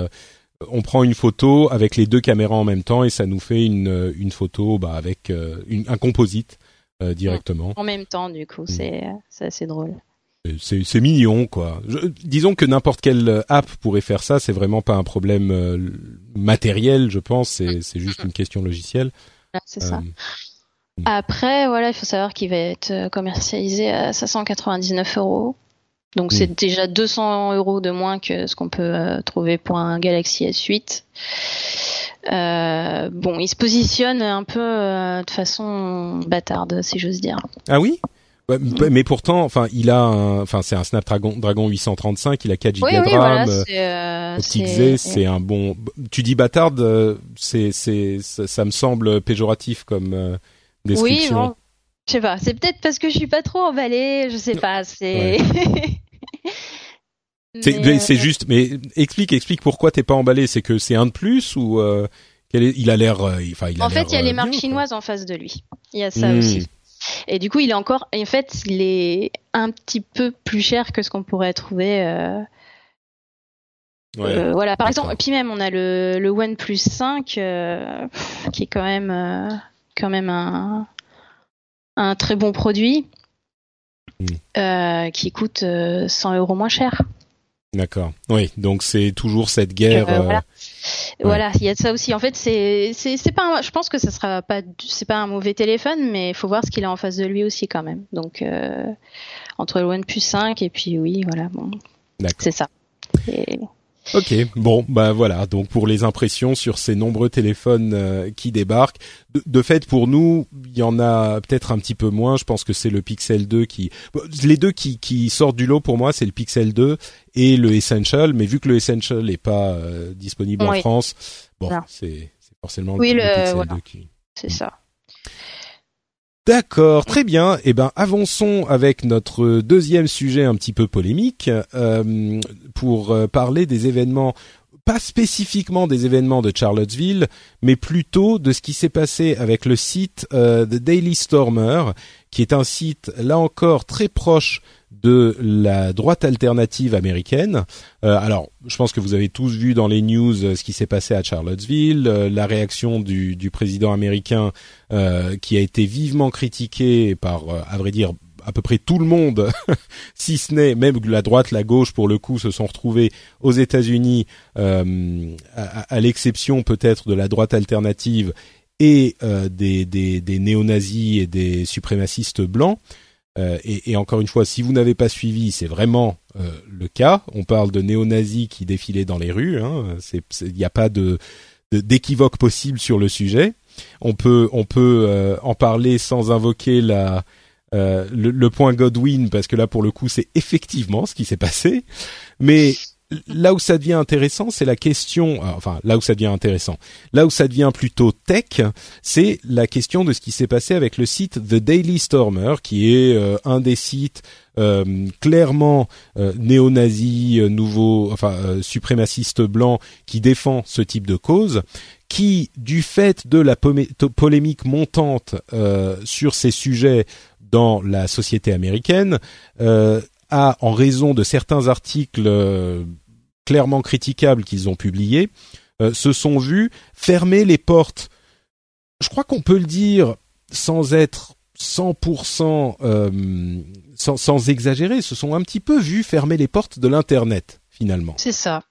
on prend une photo avec les deux caméras en même temps et ça nous fait une, une photo bah, avec une, un composite euh, directement.
En même temps, du coup, c'est c'est assez drôle.
C'est mignon, quoi. disons que n'importe quelle app pourrait faire ça. C'est vraiment pas un problème euh, matériel, je pense. C'est c'est juste une question logicielle.
C'est ça. Euh, Après, voilà, il faut savoir qu'il va être commercialisé à 599 euros. Donc c'est déjà 200 euros de moins que ce qu'on peut trouver pour un Galaxy S8. Euh, bon, il se positionne un peu euh, de façon bâtarde, si j'ose dire.
Ah oui? Mais pourtant, enfin, il a, enfin, c'est un Snapdragon Dragon 835, il a 4 Go de RAM, euh, c'est un bon. Tu dis bâtarde, c'est, c'est, ça, me semble péjoratif comme description. Oui, bon,
je sais pas. C'est peut-être parce que je suis pas trop emballée, je sais pas. C'est.
C'est euh, juste, mais explique, explique pourquoi t'es pas emballé. C'est que c'est un de plus ou euh, il a l'air, euh, enfin il
a En fait, il y a les marques chinoises en face de lui. Il y a ça hmm. aussi. Et du coup, il est encore, en fait, il est un petit peu plus cher que ce qu'on pourrait trouver. voilà, par exemple, puis même on a le, le OnePlus 5 qui est quand même, quand même un, un très bon produit hmm. qui coûte 100 euros moins cher.
D'accord. Oui, donc c'est toujours cette guerre. Euh,
voilà. voilà. il y a de ça aussi. En fait, c'est c'est pas. je pense que ça sera pas c'est pas un mauvais téléphone, mais il faut voir ce qu'il a en face de lui aussi quand même. Donc euh, entre le OnePlus 5 et puis oui, voilà. Bon, c'est ça. Et...
Ok, bon, bah voilà. Donc pour les impressions sur ces nombreux téléphones euh, qui débarquent, de, fait pour nous, il y en a peut-être un petit peu moins. Je pense que c'est le Pixel 2 qui, les deux qui, qui sortent du lot pour moi, c'est le Pixel 2 et le Essential. Mais vu que le Essential n'est pas euh, disponible en France, bon, c'est forcément
le, Pixel 2 qui. C'est ça.
D'accord, très bien. Eh ben, avançons avec notre deuxième sujet un petit peu polémique euh, pour euh, parler des événements, pas spécifiquement des événements de Charlottesville, mais plutôt de ce qui s'est passé avec le site euh, The Daily Stormer, qui est un site là encore très proche de la droite alternative américaine. Euh, alors, je pense que vous avez tous vu dans les news euh, ce qui s'est passé à Charlottesville, euh, la réaction du, du président américain qui a été vivement critiqué par, à vrai dire, à peu près tout le monde, si ce n'est même la droite, la gauche, pour le coup, se sont retrouvés aux États-Unis, à, à l'exception peut-être de la droite alternative et des, des, des néo-nazis et des suprémacistes blancs. Euh, et, et, encore une fois, si vous n'avez pas suivi, c'est vraiment euh, le cas. On parle de néo-nazis qui défilaient dans les rues. Hein. Il n'y a pas de d'équivoque possible sur le sujet. On peut on peut euh, en parler sans invoquer la le, le, point Godwin parce que là pour le coup c'est effectivement ce qui s'est passé. Mais là où ça devient intéressant, c'est la question, euh, enfin là où ça devient intéressant, là où ça devient plutôt tech, c'est la question de ce qui s'est passé avec le site The Daily Stormer, qui est euh, un des sites euh, clairement néo-nazi, nouveau, enfin suprémaciste blanc, qui défend ce type de cause, qui, du fait de la polémique montante sur ces sujets dans la société américaine, a, en raison de certains articles clairement critiquables qu'ils ont publiés, euh, se sont vus fermer les portes. Je crois qu'on peut le dire sans être 100% euh, sans, sans, exagérer, se sont un petit peu vus fermer les portes de l'internet finalement.
C'est ça.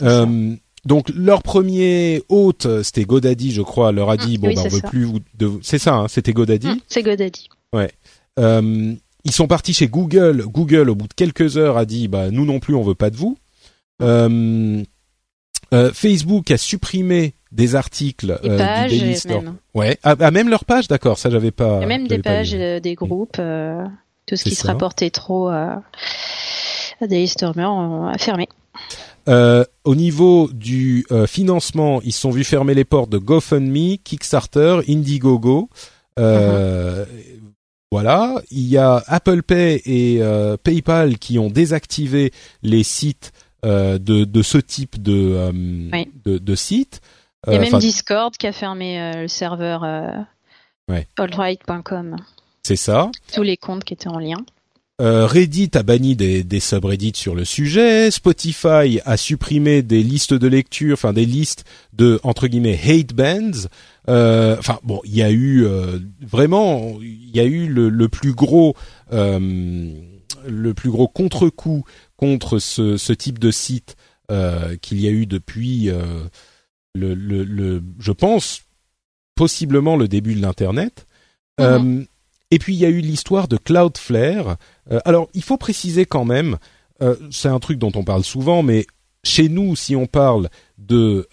Euh, donc leur premier hôte, c'était Godaddy, je crois, leur a dit bon, ben, on veut plus vous. C'est ça, hein, c'était Godaddy. Mm,
c'est Godaddy.
Ouais. Euh, ils sont partis chez Google. Google, au bout de quelques heures, a dit bah nous non plus, on veut pas de vous. Euh, euh, Facebook a supprimé des articles
des pages, du Daily Store.
Même. Ouais, ah, ah, même leur page, d'accord, ça j'avais pas.
Il y a même des pages, euh, des groupes, euh, tout ce qui se rapportait trop à, à Daily Stormer a fermé.
Euh, au niveau du euh, financement, ils sont vus fermer les portes de GoFundMe, Kickstarter, Indiegogo. Euh, uh-huh. Voilà, il y a Apple Pay et PayPal qui ont désactivé les sites euh, de, de ce type de, euh, de, de, site.
Il y a euh, même Discord qui a fermé le serveur
ouais.
altright.com.
C'est ça.
Tous les comptes qui étaient en lien.
Euh, Reddit a banni des, des subreddits sur le sujet. Spotify a supprimé des listes de lecture, enfin des listes de entre guillemets hate bands. Euh, enfin bon, il y a eu euh, vraiment, il y a eu le, le plus gros, le plus gros contre-coup contre ce, ce type de site euh, qu'il y a eu depuis euh, le, le, le, je pense possiblement le début de l'internet. Mhm. Euh, et puis il y a eu l'histoire de Cloudflare. Alors il faut préciser quand même, c'est un truc dont on parle souvent, mais chez nous, si on parle de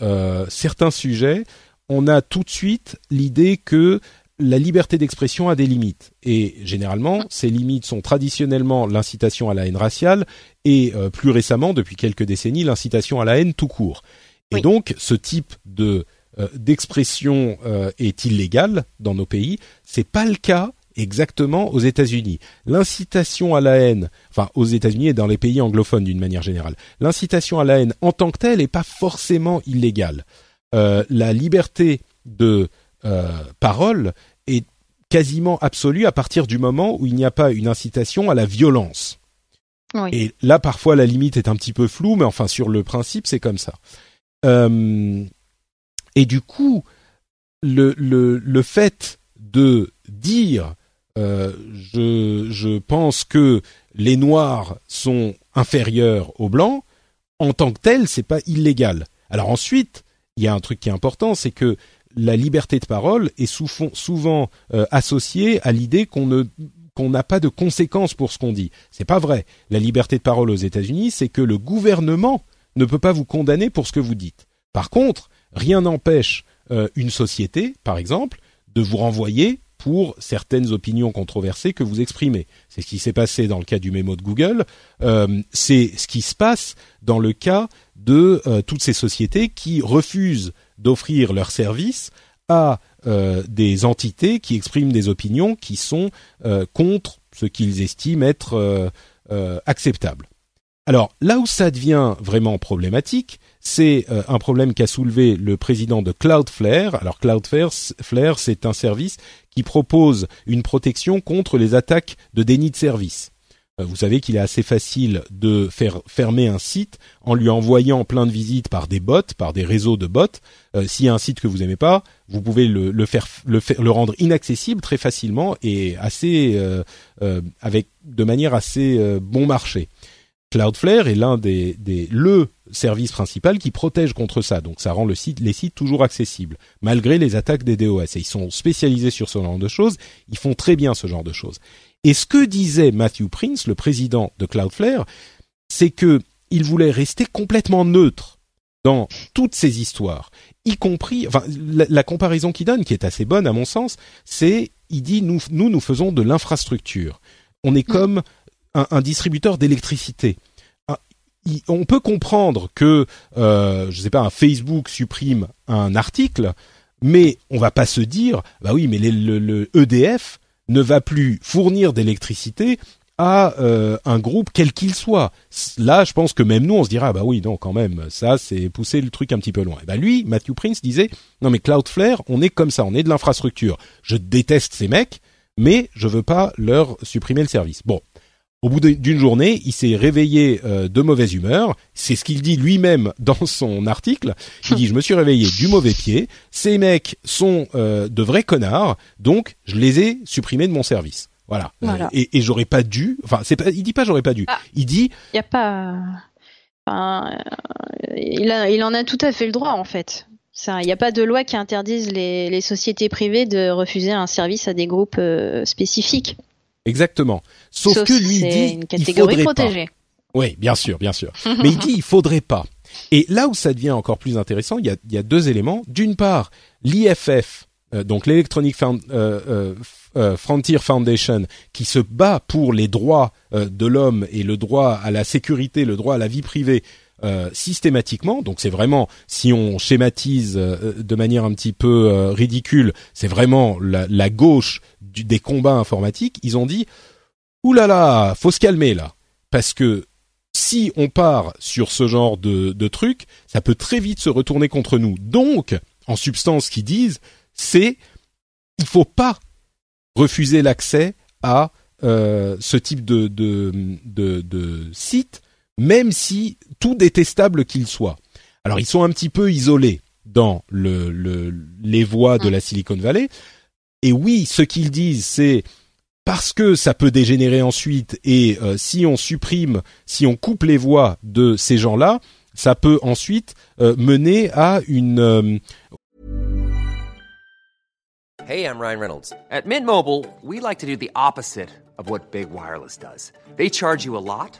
certains sujets, on a tout de suite l'idée que la liberté d'expression a des limites. Et généralement, ces limites sont traditionnellement l'incitation à la haine raciale et euh, plus récemment, depuis quelques décennies, l'incitation à la haine tout court. Et donc, ce type de euh, d'expression euh, est illégal dans nos pays. C'est pas le cas exactement aux États-Unis. L'incitation à la haine, enfin aux États-Unis et dans les pays anglophones d'une manière générale, l'incitation à la haine en tant que telle n'est pas forcément illégale. la liberté de parole est quasiment absolue à partir du moment où il n'y a pas une incitation à la violence. Et là, parfois, la limite est un petit peu floue, mais enfin, sur le principe, c'est comme ça. Euh, et du coup, le, le, le fait de dire euh, je, je pense que les noirs sont inférieurs aux blancs, en tant que tel, c'est pas illégal. Alors ensuite, il y a un truc qui est important, c'est que la liberté de parole est souvent, euh, associée à l'idée qu'on n'a pas de conséquences pour ce qu'on dit. C'est pas vrai. La liberté de parole aux États-Unis, c'est que le gouvernement ne peut pas vous condamner pour ce que vous dites. Par contre, rien n'empêche euh, une société, par exemple, de vous renvoyer pour certaines opinions controversées que vous exprimez. C'est ce qui s'est passé dans le cas du mémo de Google. Euh, c'est ce qui se passe dans le cas de toutes ces sociétés qui refusent d'offrir leurs services à euh, des entités qui expriment des opinions qui sont euh, contre ce qu'ils estiment être euh, acceptable. Alors là où ça devient vraiment problématique, c'est un problème qu'a soulevé le président de Cloudflare. Alors Cloudflare, c'est un service qui propose une protection contre les attaques de déni de service. Euh, vous savez qu'il est assez facile de faire fermer un site en lui envoyant plein de visites par des bots, par des réseaux de bots. Euh, S'il y a un site que vous aimez pas, vous pouvez le, faire, le, rendre inaccessible très facilement et assez euh, euh avec de manière assez bon marché. Cloudflare est l'un des, des le service principal qui protège contre ça. Donc ça rend les sites toujours accessibles malgré les attaques des DOS. Et ils sont spécialisés sur ce genre de choses. Ils font très bien ce genre de choses. Et ce que disait Matthew Prince, le président de Cloudflare, c'est que il voulait rester complètement neutre dans toutes ces histoires, y compris, enfin, la, comparaison qu'il donne, qui est assez bonne à mon sens, c'est, il dit, nous, nous, nous faisons de l'infrastructure. On est mm. comme un, distributeur d'électricité. Ah, on peut comprendre que, euh, je sais pas, un Facebook supprime un article, mais on va pas se dire, bah oui, mais le, EDF ne va plus fournir d'électricité à euh, un groupe quel qu'il soit. Là, je pense que même nous, on se dira, bah oui, non, quand même, ça, c'est pousser le truc un petit peu loin. Et bah lui, Matthew Prince disait, non mais Cloudflare, on est comme ça, on est de l'infrastructure. Je déteste ces mecs, mais je veux pas leur supprimer le service. Bon, au bout d'une journée, il s'est réveillé euh, de mauvaise humeur. C'est ce qu'il dit lui-même dans son article. Il dit, je me suis réveillé du mauvais pied. Ces mecs sont euh, de vrais connards, donc je les ai supprimés de mon service. Voilà. Euh, et, et j'aurais pas dû. Enfin, c'est pas. Il dit pas j'aurais pas dû. Ah. il dit.
Il y a pas. Enfin, il, a, il en a tout à fait le droit en fait. Il n'y a pas de loi qui interdise les, les, sociétés privées de refuser un service à des groupes spécifiques.
Exactement. Sauf, que lui dit
une catégorie
il
protégée.
Pas. Oui, bien sûr, bien sûr. Mais il dit il faudrait pas. Et là où ça devient encore plus intéressant, il y a, il y a deux éléments. D'une part, l'IFF, euh, donc l'Electronic euh, euh, euh, Frontier Foundation, qui se bat pour les droits de l'homme et le droit à la sécurité, le droit à la vie privée euh, systématiquement. Donc c'est vraiment, si on schématise de manière un petit peu ridicule, c'est vraiment la, la gauche des combats informatiques, ils ont dit Ouh là là, faut se calmer là, parce que si on part sur ce genre de, de truc, ça peut très vite se retourner contre nous. Donc, en substance, ce qu'ils disent, c'est il faut pas refuser l'accès à euh, ce type de, de, de, de site, même si tout détestable qu'il soit. Alors, ils sont un petit peu isolés dans le, le, les voies de mmh. la Silicon Valley, et oui, ce qu'ils disent, c'est parce que ça peut dégénérer ensuite et euh, si on supprime, si on coupe les voix de ces gens-là, ça peut ensuite euh, mener à une euh...
Hey, I'm Ryan Reynolds. At Mint Mobile, we like to do the opposite of what Big Wireless does. They charge you a lot,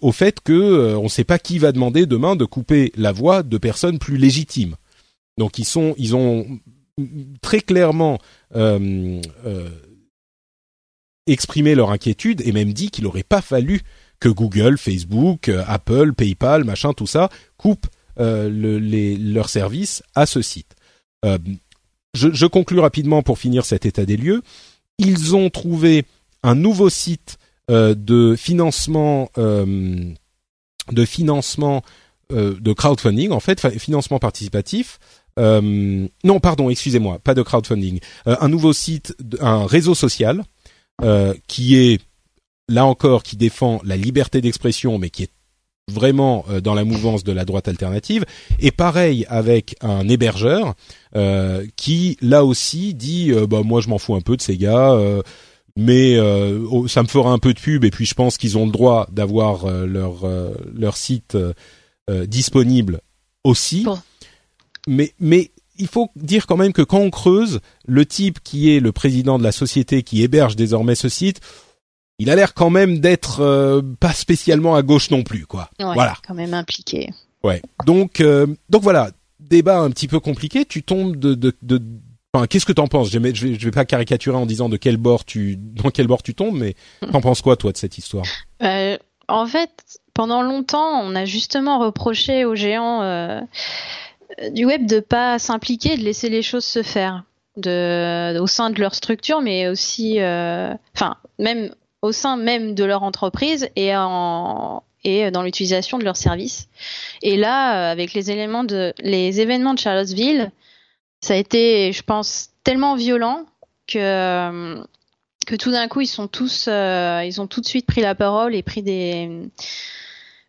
Au fait que euh, on ne sait pas qui va demander demain de couper la voix de personnes plus légitimes. Donc ils sont, ils ont très clairement euh, euh, exprimé leur inquiétude et même dit qu'il n'aurait pas fallu que Google, Facebook, Apple, PayPal, machin, tout ça coupent leurs services à ce site. je, je rapidement pour finir cet état des lieux. Ils ont trouvé un nouveau site de financement euh, de financement euh, de crowdfunding en fait financement participatif non pardon excusez-moi pas de crowdfunding. Un nouveau site un réseau social qui est là encore qui défend la liberté d'expression mais qui est vraiment dans la mouvance de la droite alternative. Et pareil avec un hébergeur qui là aussi dit bah moi je m'en fous un peu de ces gars mais euh, ça me fera un peu de pub et puis je pense qu'ils ont le droit d'avoir euh, leur euh, leur site disponible aussi. Mais mais il faut dire quand même que quand on creuse, le type qui est le président de la société qui héberge désormais ce site, il a l'air quand même d'être pas spécialement à gauche non plus, quoi. voilà.
Quand même impliqué.
Ouais. Donc donc voilà, débat un petit peu compliqué. Tu tombes de de, de qu'est-ce que t'en penses? Je vais, vais pas caricaturer en disant de quel bord tu, dans quel bord tu tombes, mais t'en penses quoi toi de cette histoire?
Euh, En fait, pendant longtemps, on a justement reproché aux géants euh, du web de pas s'impliquer, de laisser les choses se faire, au sein de leur structure, mais aussi, euh, même au sein même de leur entreprise et et dans l'utilisation de leurs services. Et là, avec les éléments de les événements de Charlottesville, ça a été, je pense, tellement violent que que tout d'un coup ils sont tous, ils ont tout de suite pris la parole et pris des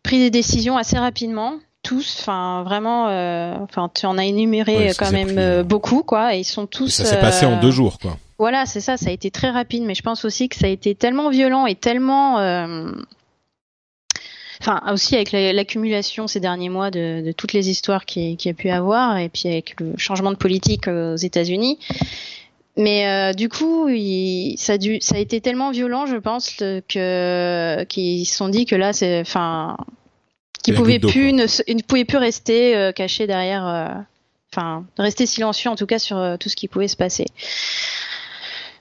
pris des décisions assez rapidement tous, enfin vraiment, euh, enfin tu en as énuméré quand même euh, beaucoup quoi, et ils sont tous.
ça s'est passé en deux jours quoi.
Voilà, c'est ça, ça a été très rapide, mais je pense aussi que ça a été tellement violent et tellement, euh, enfin aussi avec l'accumulation ces derniers mois de, toutes les histoires qu'il qui a pu avoir, et puis avec le changement de politique aux États-Unis. Mais du coup, ça, a dû, ça a été tellement violent, je pense, que qu'ils se sont dit que là, c'est, enfin, qui pouvait plus ne, pouvait plus rester euh, caché derrière, euh, enfin rester silencieux en tout cas sur euh, tout ce qui pouvait se passer.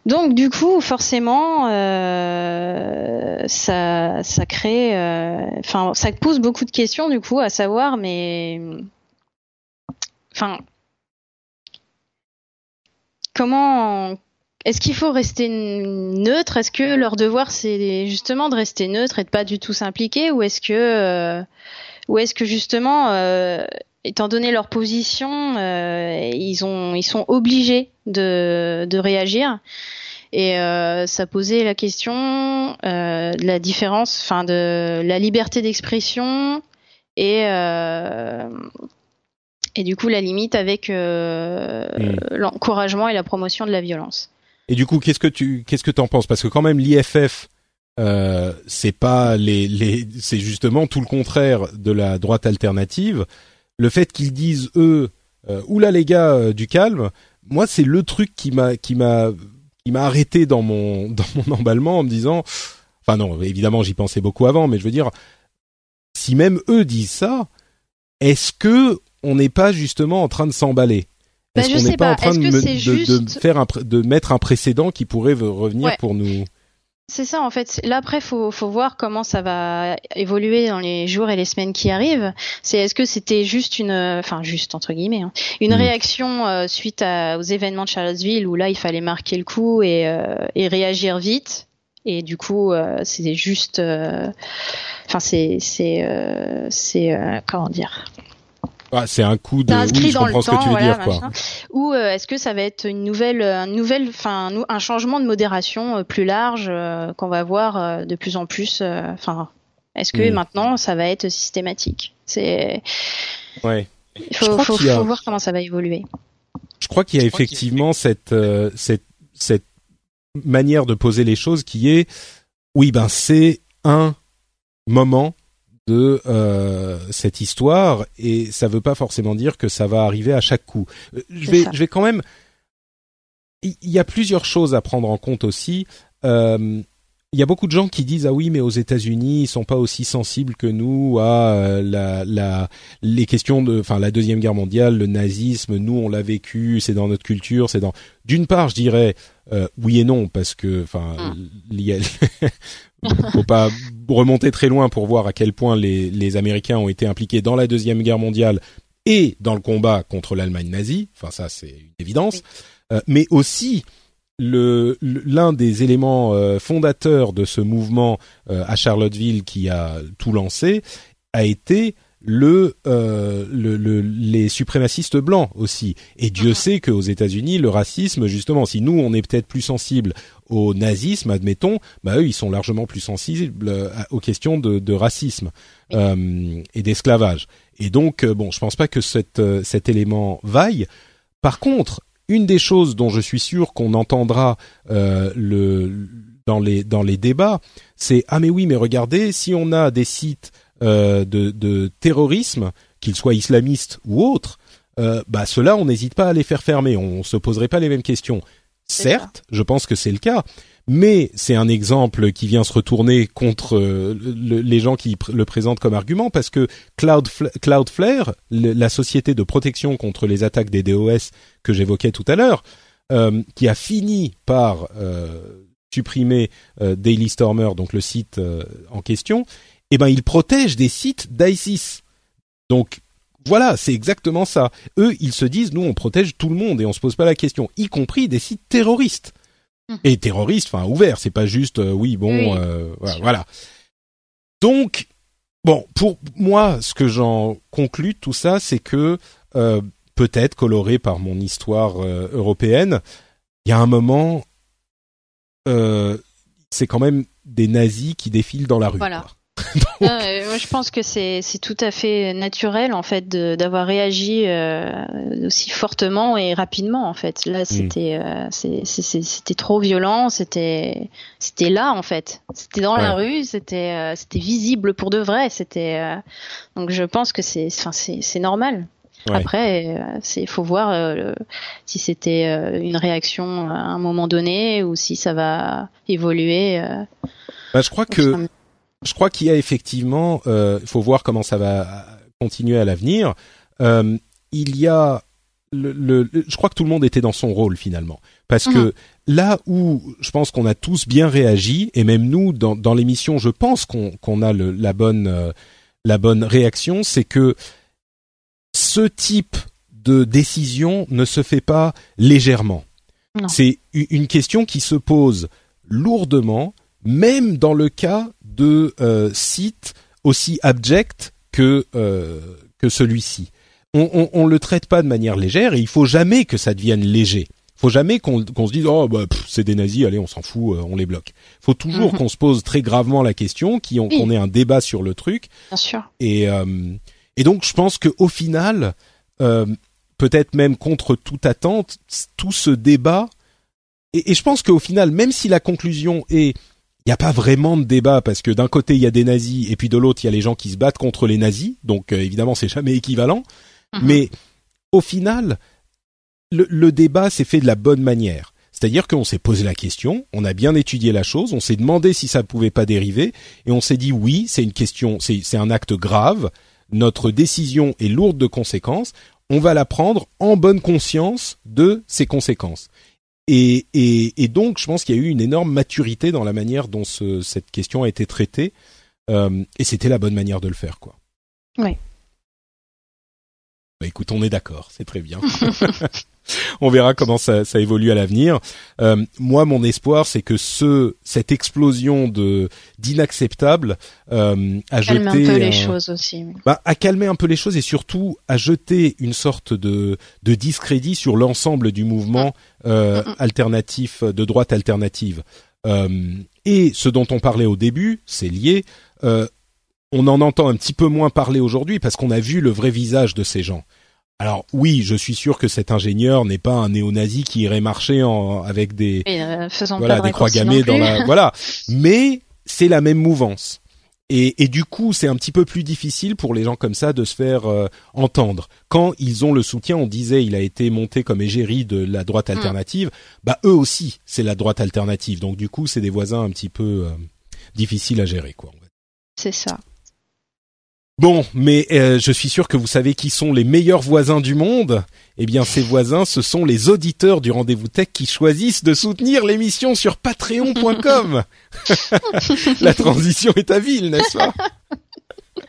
Donc du coup, forcément, ça, ça crée, enfin, ça pose beaucoup de questions du coup à savoir, mais, enfin, comment, est-ce qu'il faut rester neutre? Est-ce que leur devoir c'est justement de rester neutre et de pas du tout s'impliquer, ou est-ce que, euh, justement, euh, étant donné leur position, euh, ils ont, ils sont obligés de, de réagir et ça posait la question de la différence, enfin de la liberté d'expression et et du coup la limite avec hmm. l'encouragement et la promotion de la violence.
Et du coup, qu'est-ce que tu qu'est-ce que t'en penses? Parce que quand même l'IFF, euh, c'est pas les les c'est justement tout le contraire de la droite alternative. Le fait qu'ils disent eux, euh, oula les gars, euh, du calme. Moi, c'est le truc qui m'a qui m'a qui m'a arrêté dans mon dans mon emballement en me disant, enfin non, évidemment j'y pensais beaucoup avant, mais je veux dire, si même eux disent ça, est-ce que on n'est pas justement en train de s'emballer?
Bah, Est-ce qu'on n'est pas, en train de,
faire un, de mettre un précédent qui pourrait revenir pour nous
c'est ça en fait. Là après, faut faut voir comment ça va évoluer dans les jours et les semaines qui arrivent. C'est est-ce que c'était juste une, enfin juste entre guillemets, hein, une mm. réaction euh, suite aux événements de Charlottesville où là il fallait marquer le coup et, euh, et réagir vite. Et du coup, euh, c'était juste, enfin c'est c'est c'est comment dire?
Ah, c'est un coup de. Oui, je comprends ce que tu veux dire, quoi.
Ou euh, est-ce que ça va être une nouvelle, un nouvelle, enfin, un changement de modération euh, plus large euh, qu'on va voir de plus en plus. Enfin, est-ce que hmm. maintenant ça va être systématique? C'est.
Ouais.
Il faut, faut, faut, voir comment ça va évoluer.
Je crois qu'il y a effectivement cette, cette, cette manière de poser les choses qui est, oui, ben c'est un moment de euh, cette histoire et ça veut pas forcément dire que ça va arriver à chaque coup. Euh, je vais, je vais quand même. Il y a plusieurs choses à prendre en compte aussi. Euh, il y a beaucoup de gens qui disent ah oui mais aux États-Unis ils sont pas aussi sensibles que nous à euh, la, la les questions de enfin la deuxième guerre mondiale le nazisme nous on l'a vécu c'est dans notre culture c'est dans d'une part je dirais euh, oui et non parce que enfin mmh. faut pas remonter très loin pour voir à quel point les, les Américains ont été impliqués dans la deuxième guerre mondiale et dans le combat contre l'Allemagne nazie. Enfin ça c'est une évidence. Euh, mais aussi le l'un des éléments euh, fondateurs de ce mouvement euh, à Charlottesville qui a tout lancé a été le, euh, le, le, les suprémacistes blancs aussi. Et Dieu sait qu'aux États-Unis, le racisme, justement, si nous on est peut-être plus sensible au nazisme, admettons, bah eux ils sont largement plus sensibles aux questions de, de racisme et d'esclavage. Et donc, bon, je pense pas que cette, cet élément vaille. Par contre, une des choses dont je suis sûr qu'on entendra euh, le, dans les dans les débats, c'est ah mais oui mais regardez si on a des sites euh, de, de terrorisme, qu'ils soient islamistes ou autres, euh, bah ceux-là on n'hésite pas à les faire fermer, on, on se poserait pas les mêmes questions. Certes, je pense que c'est le cas, mais c'est un exemple qui vient se retourner contre euh, les gens qui le présentent comme argument parce que Cloudflare, la société de protection contre les attaques des DOS que j'évoquais tout à l'heure, euh, qui a fini par euh, supprimer Daily Stormer, donc le site en question, eh ben il protège des sites d'ISIS. Donc voilà, c'est exactement ça. Eux, ils se disent, nous, on protège tout le monde et on se pose pas la question, y compris des sites terroristes. Mhm. et terroriste, enfin ouvert. C'est pas juste euh, oui bon euh, voilà, voilà. Donc bon, pour moi, ce que j'en conclus tout ça, c'est que euh, peut-être coloré par mon histoire euh, européenne, il y a un moment, euh, c'est quand même des nazis qui défilent dans la rue.
Voilà. moi, je pense que c'est tout à fait naturel en fait d'avoir réagi euh, aussi fortement et rapidement en fait. Là, mm. c'était euh, c'était trop violent, c'était c'était là en fait. C'était dans la rue, c'était euh, c'était visible pour de vrai. C'était euh, donc je pense que c'est enfin c'est normal. Après, il faut voir si c'était une réaction à un moment donné ou si ça va évoluer.
Bah, je crois que je crois qu'il y a effectivement, euh, il faut voir comment ça va continuer à l'avenir. Euh, il y a le, le, je crois que tout le monde était dans son rôle finalement, parce que mhm. là où je pense qu'on a tous bien réagi, et même nous dans, dans l'émission, je pense qu'on a la bonne euh, la bonne réaction, c'est que ce type de décision ne se fait pas légèrement. C'est une question qui se pose lourdement, même dans le cas de euh, sites aussi abjects que euh, que celui-ci. On, on, on, le traite pas de manière légère et il faut jamais que ça devienne léger. Il faut jamais qu'on se dise oh bah c'est des nazis, allez on s'en fout, euh, on les bloque. Il faut toujours mhm. qu'on se pose très gravement la question, qu'on ait un débat sur le truc.
Bien sûr.
Et et donc je pense que au final, peut-être même contre toute attente, tout ce débat. Et, et je pense qu'au final, même si la conclusion est il n'y a pas vraiment de débat parce que d'un côté il y a des nazis et puis de l'autre il y a les gens qui se battent contre les nazis, donc euh, évidemment c'est jamais équivalent. Mhm. Mais au final, le, le débat s'est fait de la bonne manière. C'est-à-dire qu'on s'est posé la question, on a bien étudié la chose, on s'est demandé si ça ne pouvait pas dériver, et on s'est dit oui, c'est une question, c'est un acte grave, notre décision est lourde de conséquences, on va la prendre en bonne conscience de ses conséquences. Et, et, et, donc, je pense qu'il y a eu une énorme maturité dans la manière dont ce, cette question a été traitée, euh, et c'était la bonne manière de le faire, quoi.
Oui.
Bah, écoute, on est d'accord, c'est très bien. on verra comment ça, ça évolue à l'avenir. Euh, moi, mon espoir, c'est que ce cette explosion de d'inacceptable euh, a
Calme
jeté
un peu les choses aussi.
Bah, a calmé un peu les choses et surtout a jeté une sorte de de discrédit sur l'ensemble du mouvement euh, mm, mm. alternatif de droite alternative. Euh, et ce dont on parlait au début, c'est lié. On en entend un petit peu moins parler aujourd'hui parce qu'on a vu le vrai visage de ces gens. Alors oui, je suis sûr que cet ingénieur n'est pas un néo-nazi qui irait marcher en, avec des
euh,
voilà des croix gammées dans la voilà, mais c'est la même mouvance. Et, et, du coup, c'est un petit peu plus difficile pour les gens comme ça de se faire euh, entendre. Quand ils ont le soutien, on disait, il a été monté comme égérie de la droite hmm. alternative. Bah eux aussi, c'est la droite alternative. Donc du coup, c'est des voisins un petit peu euh, difficiles à gérer, quoi.
C'est ça.
Bon, mais euh, je suis sûr que vous savez qui sont les meilleurs voisins du monde. Eh bien, ces voisins, ce sont les auditeurs du rendez-vous tech qui choisissent de soutenir l'émission sur patreon.com. La transition est à ville, n'est-ce pas?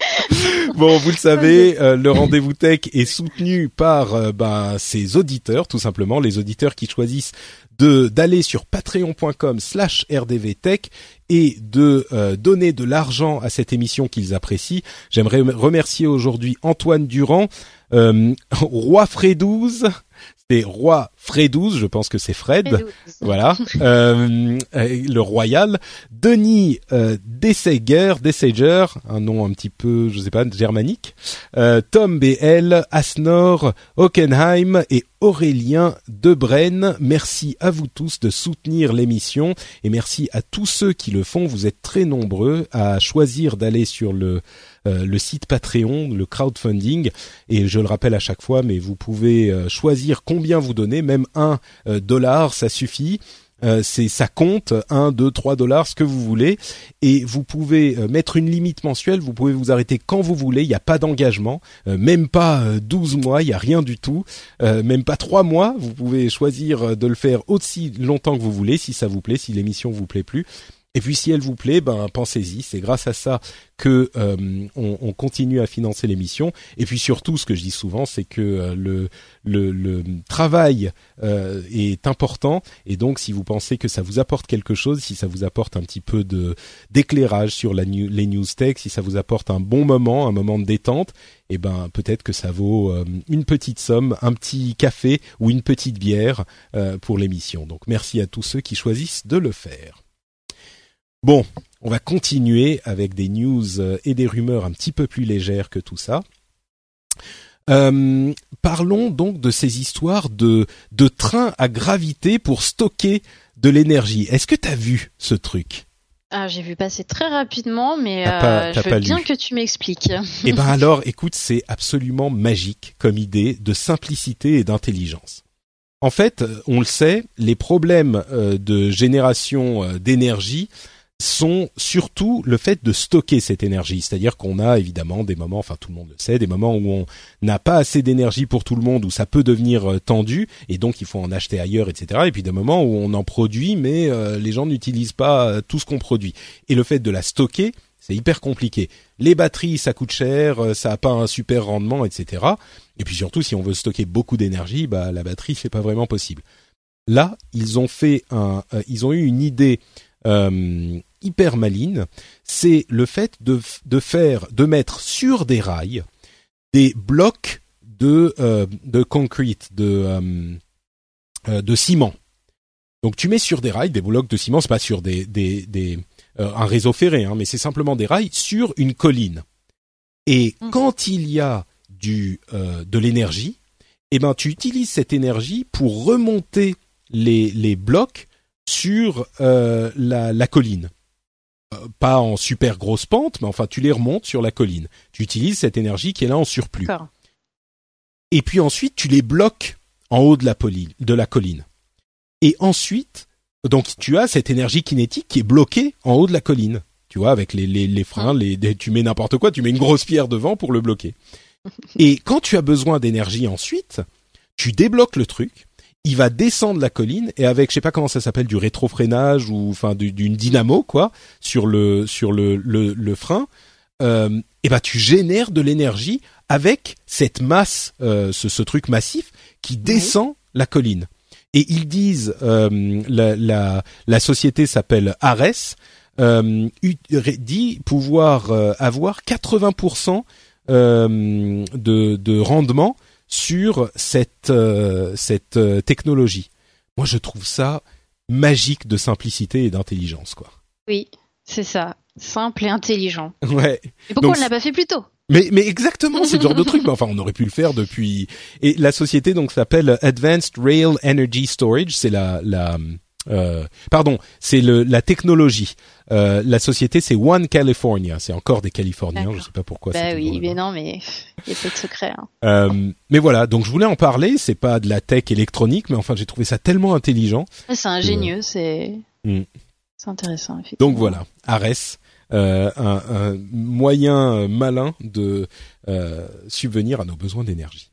bon, vous le savez, euh, le rendez-vous tech est soutenu par euh, bah, ses auditeurs, tout simplement, les auditeurs qui choisissent de d'aller sur patreon.com/slash rdvtech et de euh, donner de l'argent à cette émission qu'ils apprécient. J'aimerais remercier aujourd'hui Antoine Durand, euh, Roi Frédouze, c'est Roi Fredouze, je pense que c'est Fred, voilà, euh, le royal, Denis euh, Dessager, un nom un petit peu, je sais pas, germanique, euh, Tom BL, Asnor, Hockenheim et Aurélien Debren. Merci à vous tous de soutenir l'émission et merci à tous ceux qui le font. Vous êtes très nombreux à choisir d'aller sur le euh, le site Patreon, le crowdfunding. Et je le rappelle à chaque fois, mais vous pouvez euh, choisir combien vous donnez, même un euh, dollar, ça suffit. c'est ça compte. 1 2 3 dollars ce que vous voulez. Et vous pouvez mettre une limite mensuelle. Vous pouvez vous arrêter quand vous voulez. Il n'y a pas d'engagement. Même pas 12 mois. Il y a rien du tout. Même pas 3 mois. Vous pouvez choisir de le faire aussi longtemps que vous voulez si ça vous plaît si l'émission vous plaît plus Et puis si elle vous plaît, ben pensez-y. C'est grâce à ça que euh, on, continue à financer l'émission. Et puis surtout, ce que je dis souvent, c'est que euh, le, le, travail euh, est important. Et donc, si vous pensez que ça vous apporte quelque chose, si ça vous apporte un petit peu de d'éclairage sur la les news tech, si ça vous apporte un bon moment, un moment de détente, eh ben peut-être que ça vaut une petite somme, un petit café ou une petite bière pour l'émission. Donc, merci à tous ceux qui choisissent de le faire. Bon, on va continuer avec des news euh, et des rumeurs un petit peu plus légères que tout ça. Euh, parlons donc de ces histoires de, de trains à gravité pour stocker de l'énergie. Est-ce que tu as vu ce truc?
Ah, j'ai vu passer très rapidement, mais euh, je veux bien que tu m'expliques.
Eh ben alors, écoute, c'est absolument magique comme idée de simplicité et d'intelligence. En fait, on le sait, les problèmes de génération d'énergie sont surtout le fait de stocker cette énergie. C'est-à-dire qu'on a évidemment des moments, enfin tout le monde le sait, des moments où on n'a pas assez d'énergie pour tout le monde, où ça peut devenir euh, tendu, et donc il faut en acheter ailleurs, etc. Et puis des moments où on en produit, mais euh, les gens n'utilisent pas euh, tout ce qu'on produit. Et le fait de la stocker, c'est hyper compliqué. Les batteries, ça coûte cher, ça n'a pas un super rendement, etc. Et puis surtout, si on veut stocker beaucoup d'énergie, bah la batterie, c'est pas vraiment possible. Là, ils ont fait un, ils ont eu une idée euh, hyper maline, c'est le fait de, de faire, de mettre sur des rails des blocs de euh, de concrete, de euh, euh, de ciment. Donc tu mets sur des rails des blocs de ciment, c'est pas sur des des, des un réseau ferré, hein, mais c'est simplement des rails sur une colline. Et mmh. quand il y a du de l'énergie, eh ben tu utilises cette énergie pour remonter les les blocs sur euh, la, la, colline. Euh, pas en super grosse pente, mais enfin tu les remontes sur la colline. Tu utilises cette énergie qui est là en surplus. Et puis ensuite tu les bloques en haut de la, de la colline. Et ensuite, donc tu as cette énergie kinétique qui est bloquée en haut de la colline. Tu vois, avec les, les, les freins, les, tu mets n'importe quoi, tu mets une grosse pierre devant pour le bloquer. Et quand tu as besoin d'énergie ensuite, tu débloques le truc, il va descendre la colline et avec je sais pas comment ça s'appelle du rétrofreinage ou enfin d'une dynamo quoi sur le sur le le, le frein euh, et ben tu génères de l'énergie avec cette masse euh, ce, ce truc massif qui descend la colline. Et ils disent euh, la, la, la société s'appelle Ares euh, dit pouvoir euh, avoir 80% euh, de, de rendement sur cette euh, cette euh, technologie. Moi, je trouve ça magique de simplicité et d'intelligence, quoi.
Oui, c'est ça, simple et intelligent.
Ouais.
Et pourquoi on ne l'a pas fait plus tôt?
Mais, mais exactement, c'est le genre de truc. Enfin, on aurait pu le faire depuis. Et la société donc s'appelle Advanced Rail Energy Storage. C'est la la euh, pardon, c'est le la technologie. Euh, la société, c'est One California. C'est encore des Californiens. Je sais pas pourquoi.
Bah oui, mais non, mais il y a pas de secret. Hein.
Euh, mais voilà, donc je voulais en parler. C'est pas de la tech électronique, mais enfin, j'ai trouvé ça tellement intelligent.
C'est ingénieux, c'est hmm. c'est intéressant.
Donc voilà, Ares. Euh, un, un, moyen malin de euh, subvenir à nos besoins d'énergie.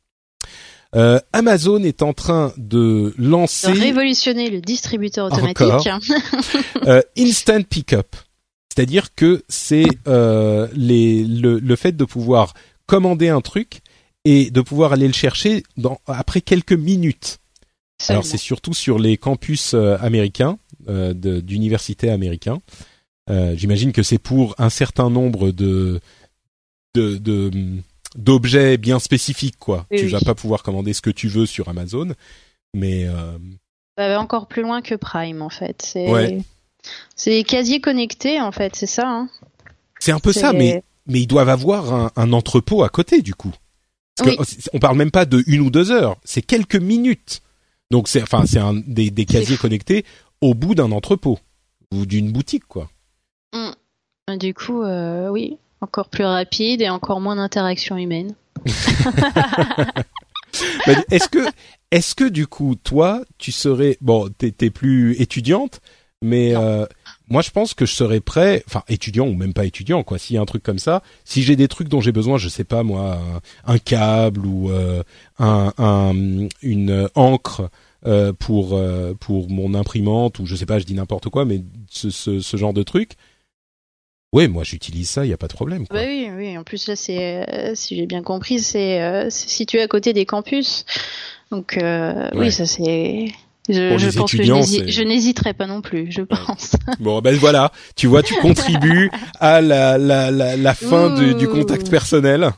Euh, Amazon est en train de lancer...
De révolutionner le distributeur automatique.
euh, instant Pickup. C'est-à-dire que c'est euh, les, le, le, fait de pouvoir commander un truc et de pouvoir aller le chercher dans, après quelques minutes. Alors c'est surtout sur les campus euh, américains, euh, d'universités américains. Euh, J'imagine que c'est pour un certain nombre de, de, de d'objets bien spécifiques quoi. tu vas pas pouvoir commander ce que tu veux sur Amazon, mais euh...
bah, encore plus loin que Prime en fait. C'est ouais. c'est casiers connectés en fait, c'est ça. Hein
c'est un peu ça, mais mais ils doivent avoir un, un entrepôt à côté du coup. Parce oui. on parle même pas de une ou deux heures, c'est quelques minutes. Donc c'est enfin c'est un des, des casiers connectés au bout d'un entrepôt ou d'une boutique quoi.
Mmh. Du coup, euh, oui, encore plus rapide et encore moins d'interaction humaine.
est-ce que, est-ce que du coup, toi, tu serais, bon, t'es, plus étudiante, mais euh, moi, je pense que je serais prêt, enfin, étudiant ou même pas étudiant, quoi. S'il y a un truc comme ça, si j'ai des trucs dont j'ai besoin, je sais pas moi, un, câble ou euh, un, un, une encre euh, pour pour mon imprimante ou je sais pas, je dis n'importe quoi, mais ce, ce, ce genre de truc. Ouais, moi j'utilise ça, il y a pas de problème. Quoi.
Bah oui, oui. En plus là, c'est si j'ai bien compris, c'est situé à côté des campus. Donc oui, ça c'est je, je pense que je n'hésiterai pas non plus, je pense.
Bon, ben voilà, tu vois, tu contribues à la, la, la, la fin du, du, contact personnel.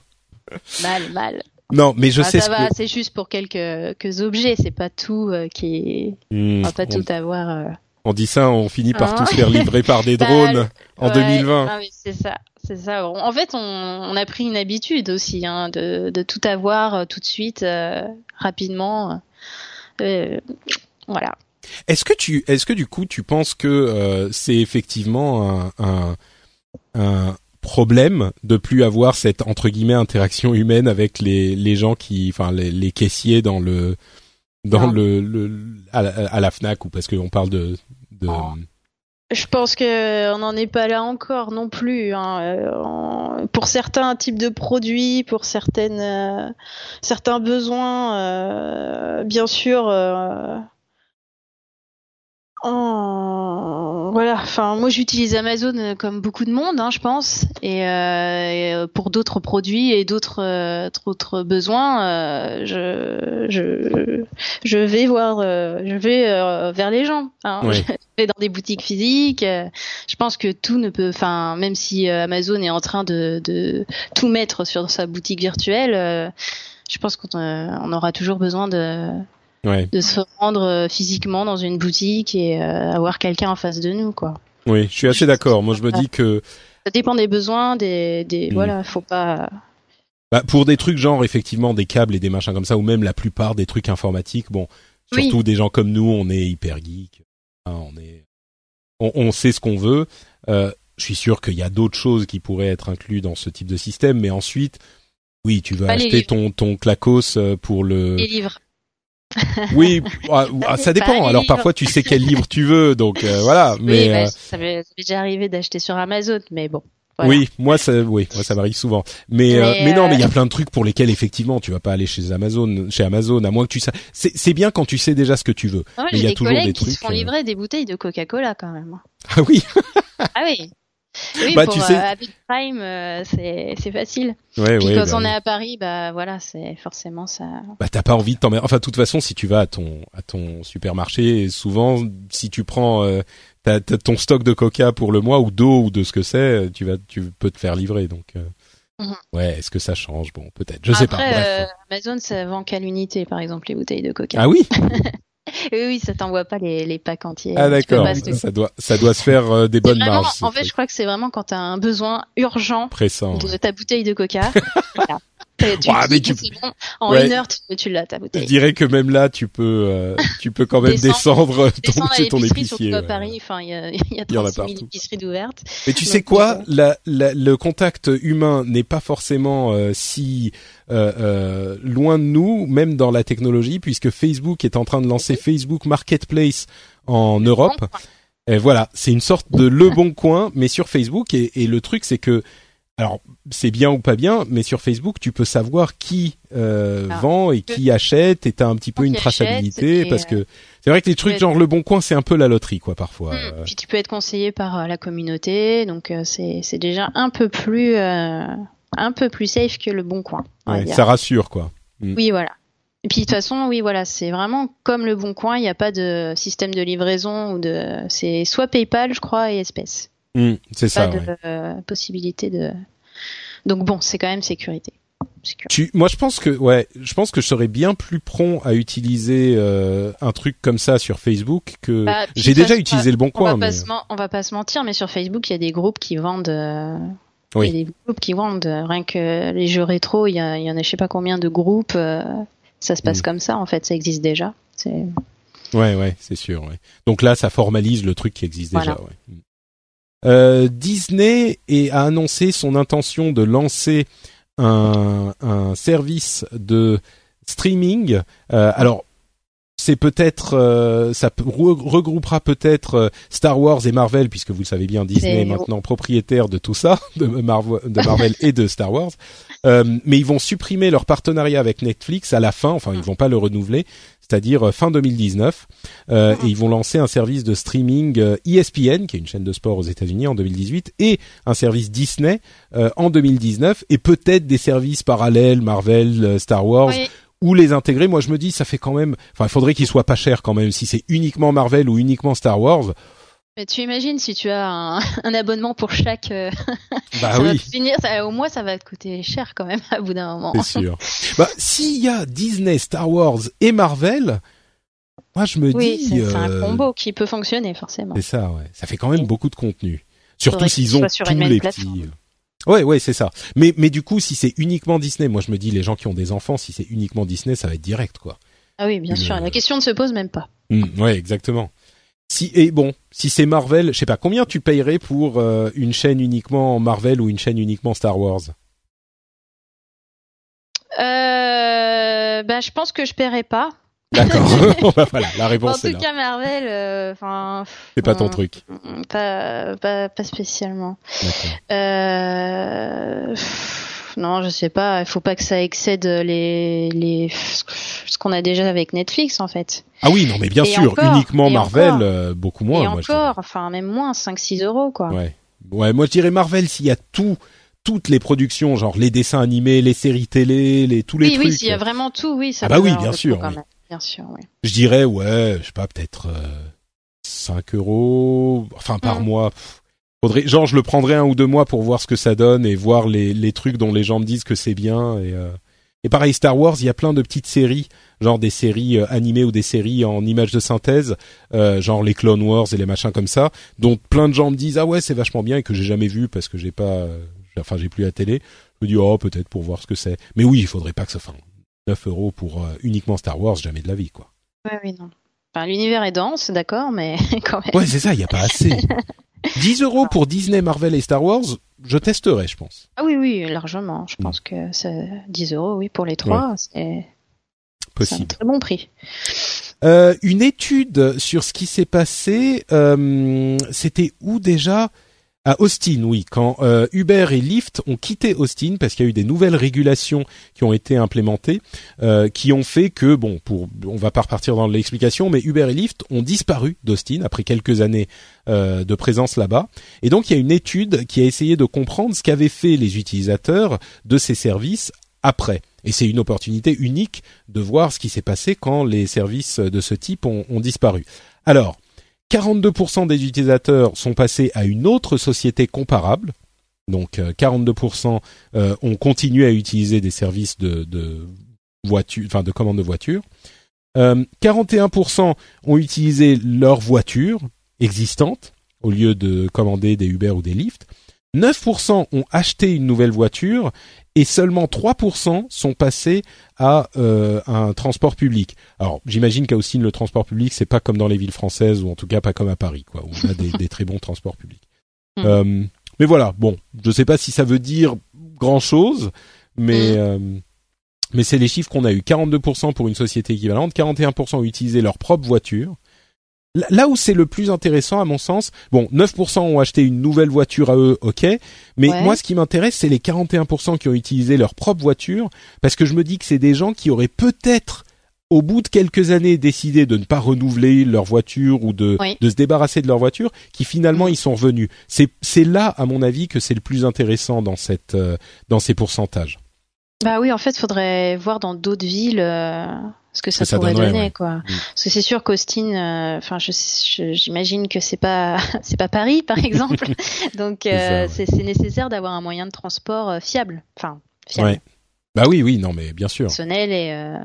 Mal, mal.
Non, mais je sais.
Ça va, c'est juste pour quelques, quelques objets, c'est pas tout euh, qui est. Hmm, on va pas tout avoir. Euh...
On dit ça, on finit par hein tous se faire livrer par des drones en 2020.
Ah oui, c'est ça, c'est ça. En fait, on, on, a pris une habitude aussi hein, de, de tout avoir euh, tout de suite, euh, rapidement. Euh, voilà.
Est-ce que tu, est-ce que du coup, tu penses que euh, c'est effectivement un, un, un, problème de plus avoir cette entre guillemets interaction humaine avec les, les gens qui, enfin les, les caissiers dans le dans le, le à, la, à, la, Fnac ou parce qu'on parle de, de...
Je pense que on n'en est pas là encore non plus. Hein. Euh, pour certains types de produits, pour certaines euh, certains besoins, euh, bien sûr, euh, Oh, voilà. Enfin, moi, j'utilise Amazon euh, comme beaucoup de monde, hein, je pense, et, euh, euh, pour d'autres produits et d'autres d'autres besoins, je, je je vais voir, je vais vers les gens. Hein. Je vais dans des boutiques physiques. je pense que tout ne peut, enfin, même si Amazon est en train de, de tout mettre sur sa boutique virtuelle, je pense qu'on aura toujours besoin de de se rendre euh, physiquement dans une boutique et euh, avoir quelqu'un en face de nous, quoi.
Oui, je suis assez d'accord. Moi, je me dis que
ça dépend des besoins, des, des mm. voilà, faut pas.
Bah, pour des trucs genre effectivement des câbles et des machins comme ça, ou même la plupart des trucs informatiques, bon, surtout des gens comme nous, on est hyper geek, hein, on est, on, sait ce qu'on veut. Euh, je suis sûr qu'il y a d'autres choses qui pourraient être inclus dans ce type de système, mais ensuite, oui, tu veux acheter ton ton clacos pour le.
Les livres.
oui, ah, ah, ça dépend. Alors parfois tu sais quel livre tu veux, donc euh, voilà. Mais
bah,
euh,
ça m'est déjà arrivé d'acheter sur Amazon, mais bon.
Oui, moi ça, oui, moi ça m'arrive souvent. Mais euh, mais, non, mais il y a plein de trucs pour lesquels effectivement tu vas pas aller chez Amazon, chez Amazon, à moins que tu sais. C'est bien quand tu sais déjà ce que tu veux.
mais il y a toujours des trucs. qui se font livrer des bouteilles de Coca-Cola quand même.
Ah oui.
ah oui. Oui, bah, pour, tu sais... euh, Prime, euh, c'est facile. Ouais, Puis quand bah on est à Paris, bah voilà, c'est forcément ça.
Bah t'as pas envie de t'emmerder. Enfin, de toute façon, si tu vas à ton à ton supermarché, souvent, si tu prends euh, ton stock de Coca pour le mois ou d'eau ou de ce que c'est, tu vas tu peux te faire livrer. Donc euh, mhm. ouais, est-ce que ça change? Bon, peut-être. Je sais pas. Bref.
Euh, Amazon, ça vend qu'à l'unité, par exemple, les bouteilles de Coca.
Ah oui?
oui, oui, ça t'envoie pas les, les packs entiers.
Ah d'accord, ça doit, ça doit se faire euh, des bonnes marges.
En fait, je crois que c'est vraiment quand t'as un besoin urgent
Pressant,
de ta bouteille de coca. voilà. Tu, mais tu... Bon, en une heure, tu, tu l'as ta bouteille.
Je dirais que même là, tu peux, euh, tu peux quand même descendre,
descendre
ton, ton
épicier. Surtout à Paris, enfin, il y a, y a 36 000 épiceries d'ouvertes.
Mais tu sais quoi, euh, la, la, le contact humain n'est pas forcément euh, si euh, euh, loin de nous, même dans la technologie, puisque Facebook est en train de lancer Facebook Marketplace en Europe. Et voilà, c'est une sorte de le bon coin, mais sur Facebook. Et, et le truc, c'est que alors c'est bien ou pas bien, mais sur Facebook tu peux savoir qui euh, ah. vend et qui achète, et t'as un petit peu une traçabilité parce que c'est vrai que les trucs genre le bon coin c'est un peu la loterie quoi parfois.
Hmm. Puis tu peux être conseillé par euh, la communauté, donc euh, c'est c'est déjà un peu plus un peu plus safe que le bon coin.
Ouais, ça rassure quoi.
Hmm. Oui voilà. Et puis de toute façon, oui, voilà, c'est vraiment comme le Bon Coin. Il n'y a pas de système de livraison ou de. C'est soit PayPal, je crois, et espèces.
Mmh, c'est ça.
Pas de euh, possibilité de. Donc bon, c'est quand même sécurité.
Tu, moi, je pense que ouais, je pense que je serais bien plus prompt à utiliser euh, un truc comme ça sur Facebook que bah, j'ai déjà utilisé le bon coin.
On va, pas on va pas se mentir, mais sur Facebook, il y a des groupes qui vendent. Euh,
oui.
Il y a des groupes qui vendent rien que les jeux rétro. Il y, a, il y en a je sais pas combien de groupes. ça se passe mmh. comme ça en fait, ça existe déjà. C'est...
Ouais, ouais, c'est sûr. Ouais. Donc là, ça formalise le truc qui existe déjà. Ouais. Euh, Disney a annoncé son intention de lancer un, un service de streaming. Euh, alors c'est peut-être euh, ça regroupera peut-être Star Wars et Marvel puisque vous le savez bien Disney est maintenant propriétaire de tout ça de Marvel, de Marvel et de Star Wars. Mais ils vont supprimer leur partenariat avec Netflix à la fin. Enfin ils vont pas le renouveler c'est-à-dire fin 2019. Euh, et ils vont lancer un service de streaming ESPN, qui est une chaîne de sport aux États-Unis en 2018, et un service Disney en 2019, et peut-être des services parallèles, Marvel, Star Wars. Ou les intégrer, moi je me dis ça fait quand même, enfin il faudrait qu'ils soient pas chers quand même. Si c'est uniquement Marvel ou uniquement Star Wars,
mais tu imagines si tu as un, abonnement pour chaque. Euh,
bah oui.
finir, au moins ça va te coûter cher quand même à bout d'un moment.
C'est sûr. bah s'il y a Disney, Star Wars et Marvel, moi je me
oui,
dis.
c'est un euh, combo qui peut fonctionner forcément.
C'est ça, ouais. Ça fait quand même beaucoup de contenu. Surtout s'ils ont tous les petits. Euh, ouais, ouais, c'est ça. Mais mais du coup, si c'est uniquement Disney, moi je me dis les gens qui ont des enfants, si c'est uniquement Disney, ça va être direct quoi.
Ah oui, bien sûr. La question ne se pose même pas.
Mmh, ouais, exactement. Si et bon, si c'est Marvel, je sais pas combien tu payerais pour euh, une chaîne uniquement Marvel ou une chaîne uniquement Star Wars?
Euh, bah, je pense que je paierais pas.
D'accord. Bah, voilà, la réponse
est là. En tout cas, Marvel, euh, enfin.
c'est pas ton truc.
Pas, pas, pas spécialement. Euh, non, je sais pas. Il faut pas que ça excède les, les ce qu'on a déjà avec Netflix en fait.
Ah oui, non, mais bien sûr, uniquement Marvel, euh, beaucoup moins.
Et encore, enfin même moins, 5-6 euros quoi.
Ouais. ouais, moi je dirais Marvel s'il y a tout toutes les productions, genre les dessins animés, les séries télé, les tous les trucs.
Oui, s'il y a vraiment tout, oui, ça.
Ah bah oui, bien sûr.
Bien sûr, oui.
Je dirais ouais, je sais pas, peut-être euh, 5 euros, enfin par mm. mois. Faudrait, genre, je le prendrais un ou deux mois pour voir ce que ça donne et voir les, les trucs dont les gens me disent que c'est bien. Et, euh... et pareil, Star Wars, il y a plein de petites séries, genre des séries euh, animées ou des séries en images de synthèse, euh, genre les Clone Wars et les machins comme ça, dont plein de gens me disent ah ouais c'est vachement bien et que j'ai jamais vu parce que j'ai pas, euh, enfin j'ai plus la télé. Je me dis oh peut-être pour voir ce que c'est. Mais oui, il faudrait pas que ça fasse 9 euros pour euh, uniquement Star Wars, jamais de la vie quoi.
Ouais oui non. Enfin, l'univers est dense, d'accord, mais quand même.
Ouais, c'est ça, il y a pas assez. 10 euros pour Disney, Marvel et Star Wars, je testerai, je pense.
Ah oui, oui, largement. Je pense que c'est 10 euros, oui, pour les trois, c'est un très bon prix.
Euh, une étude sur ce qui s'est passé, euh, c'était où déjà? À Austin, oui, quand euh, Uber et Lyft ont quitté Austin parce qu'il y a eu des nouvelles régulations qui ont été implémentées, euh, qui ont fait que, bon, pour, on va pas repartir dans l'explication, mais Uber et Lyft ont disparu d'Austin après quelques années euh, de présence là-bas. Et donc il y a une étude qui a essayé de comprendre ce qu'avaient fait les utilisateurs de ces services après. Et c'est une opportunité unique de voir ce qui s'est passé quand les services de ce type ont, ont disparu. Alors, 42% des utilisateurs sont passés à une autre société comparable. Donc 42% euh, euh, ont continué à utiliser des services de, de voiture, enfin de commande de voiture. Euh, 41% ont utilisé leur voiture existante au lieu de commander des Uber ou des Lyft. 9% ont acheté une nouvelle voiture et seulement 3% sont passés à euh, un transport public. Alors, j'imagine qu'à Austin, le transport public, c'est pas comme dans les villes françaises, ou en tout cas pas comme à Paris, quoi, où on a des, très bons transports publics. Hmm. Euh, mais voilà, bon, je sais pas si ça veut dire grand-chose, mais... Hmm. Euh, mais c'est les chiffres qu'on a eu. 42% pour une société équivalente, 41% ont utilisé leur propre voiture, Là où c'est le plus intéressant à mon sens, bon, 9% ont acheté une nouvelle voiture à eux, ok, mais moi ce qui m'intéresse c'est les 41% qui ont utilisé leur propre voiture, parce que je me dis que c'est des gens qui auraient peut-être au bout de quelques années décidé de ne pas renouveler leur voiture ou de, de se débarrasser de leur voiture, qui finalement mm. ils sont revenus. C'est là à mon avis que c'est le plus intéressant dans cette euh, dans ces pourcentages.
Bah oui, en fait, faudrait voir dans d'autres villes. Euh, ce que ça, pourrait donner quoi. Mm. Parce que c'est sûr qu'Austin, euh, enfin, j'imagine que c'est pas c'est pas Paris par exemple, donc euh, c'est nécessaire d'avoir un moyen de transport euh, fiable, enfin fiable.
Bah oui, oui, non, mais bien sûr.
Personnel et,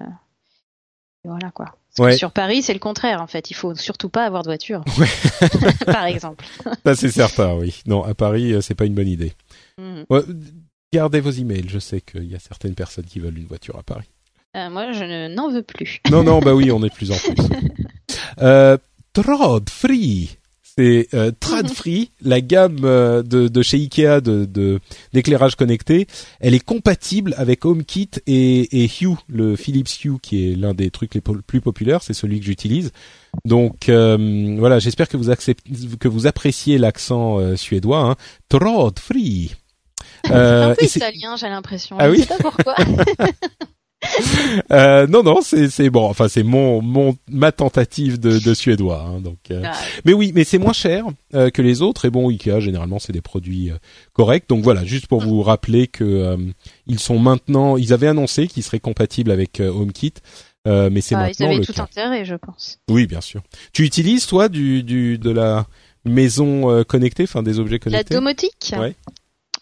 voilà quoi. Sur Paris, c'est le contraire en fait. Il faut surtout pas avoir de voiture, par exemple.
Ça c'est certain, oui. Non, à Paris, c'est pas une bonne idée. Mm. gardez vos emails. Je sais qu'il y a certaines personnes qui veulent une voiture à Paris.
Euh, moi, je n'en veux plus.
non, non, bah oui, on est plus en plus. euh, Trod Free, c'est euh, Trad Free, la gamme euh, de, de, chez Ikea de d'éclairage connecté. Elle est compatible avec HomeKit et, et Hue, le Philips Hue, qui est l'un des trucs les plus populaires. C'est celui que j'utilise. Donc euh, voilà, j'espère que vous acceptez, que vous appréciez l'accent suédois. Hein. Trod Free.
Euh, un peu italien, j'ai l'impression.
Ah oui.
Je sais pas pourquoi.
euh, non, non, c'est bon. Enfin, c'est mon mon ma tentative de, de suédois. Hein, donc, euh.
Ah,
mais oui, mais c'est moins cher euh, que les autres. Et bon, Ikea généralement c'est des produits euh, corrects. Donc voilà, juste pour vous rappeler que euh, ils sont maintenant. Ils avaient annoncé qu'ils seraient compatibles avec euh, HomeKit, euh, mais c'est
ils
maintenant
avaient
le
tout
cas.
intérêt, je pense.
Oui, bien sûr. Tu utilises toi du du de la maison euh, connectée, enfin des objets
La
connectés?
domotique?
Ouais.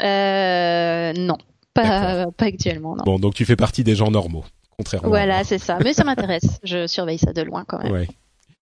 euh, Non, pas, pas actuellement, non.
Bon, donc tu fais partie des gens normaux, contrairement.
Voilà, c'est ça. Mais ça m'intéresse. Je surveille ça de loin quand même.
Ouais.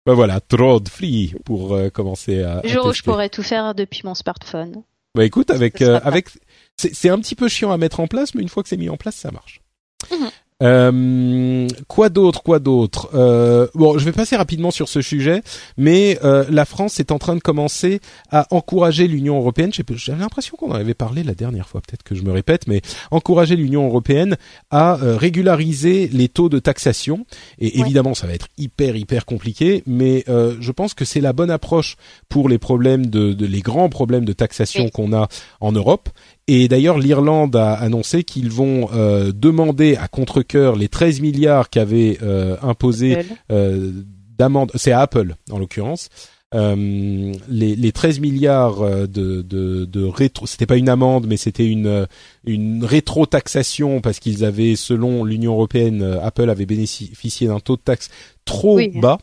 Bah voilà, Trod Free pour euh, commencer à.
Le jour où je pourrais tout faire depuis mon smartphone.
Bah écoute, avec euh, avec c'est c'est un petit peu chiant à mettre en place, mais une fois que c'est mis en place, ça marche.
Mhm.
Euh, quoi d'autre, quoi d'autre euh, Bon, je vais passer rapidement sur ce sujet, mais euh, la France est en train de commencer à encourager l'Union européenne. j'ai- J'avais l'impression qu'on en avait parlé la dernière fois, peut-être que je me répète, mais encourager l'Union européenne à régulariser les taux de taxation. Et
Ouais.
évidemment, ça va être hyper hyper compliqué, mais euh, je pense que c'est la bonne approche pour les problèmes de, de les grands problèmes de taxation
Oui.
qu'on a en Europe. Et d'ailleurs, l'Irlande a annoncé qu'ils vont euh, demander à contre-cœur les 13 milliards qu'avait euh, imposé euh, d'amende. C'est à Apple en l'occurrence. Euh, les, les 13 milliards euh, de, de, de rétro, c'était pas une amende, mais c'était une euh, une rétro-taxation parce qu'ils avaient, selon l'Union européenne, euh, Apple avait bénéficié d'un taux de taxe trop
Oui.
bas.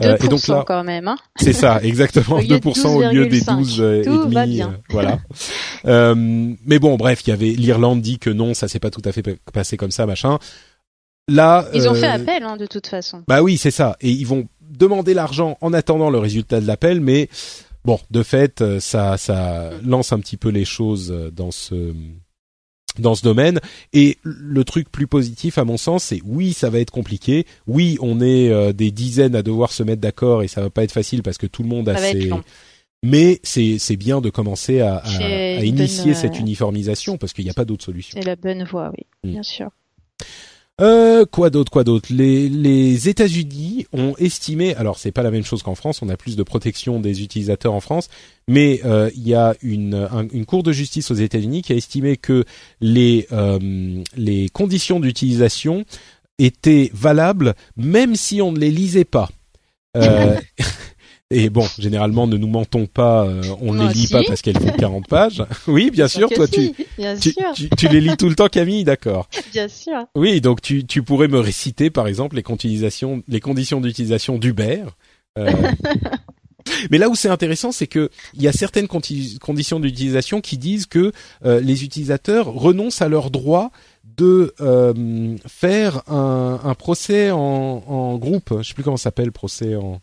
2%
Euh, et donc là,
quand même. Hein.
c'est ça, exactement,
Au lieu de
2% au lieu des
12,5.
12 euh, et
Tout va
demi,
bien.
euh, voilà. Euh, mais bon, bref, il y avait l'Irlande dit que non, ça s'est pas tout à fait pa- passé comme ça, machin. Là,
Ils ont fait appel hein, de toute façon.
Bah oui, c'est ça, et ils vont demander l'argent en attendant le résultat de l'appel, mais bon, de fait, ça, ça lance un petit peu les choses dans ce dans ce domaine. Et le truc plus positif, à mon sens, c'est oui, ça va être compliqué. Oui, on est euh, des dizaines à devoir se mettre d'accord et ça va pas être facile parce que tout le monde a ses. Mais c'est c'est bien de commencer à, initier
bonne,
cette uniformisation parce qu'il n'y a pas d'autre solution.
C'est la bonne voie, oui,
Mm.
bien sûr.
Euh, quoi d'autre, quoi d'autre? Les, les États-Unis ont estimé, alors c'est pas la même chose qu'en France, on a plus de protection des utilisateurs en France, mais euh, il y a une, un- une cour de justice aux États-Unis qui a estimé que les euh, les conditions d'utilisation étaient valables même si on ne les lisait pas. Et bon, généralement, ne nous mentons pas, euh, on ne les lit
aussi.
pas parce qu'elles font 40 pages. Oui, bien sûr, toi
si,
tu,
Bien
tu,
sûr,
tu, tu les lis tout le temps, Camille, d'accord.
bien sûr.
Oui, donc tu, tu pourrais me réciter par exemple les, conditions- les conditions d'utilisation d'Uber. Euh, mais là où c'est intéressant, c'est que il y a certaines conditions d'utilisation qui disent que euh, les utilisateurs renoncent à leur droit de euh, faire un, un procès en, en groupe. Je sais plus comment ça s'appelle, procès en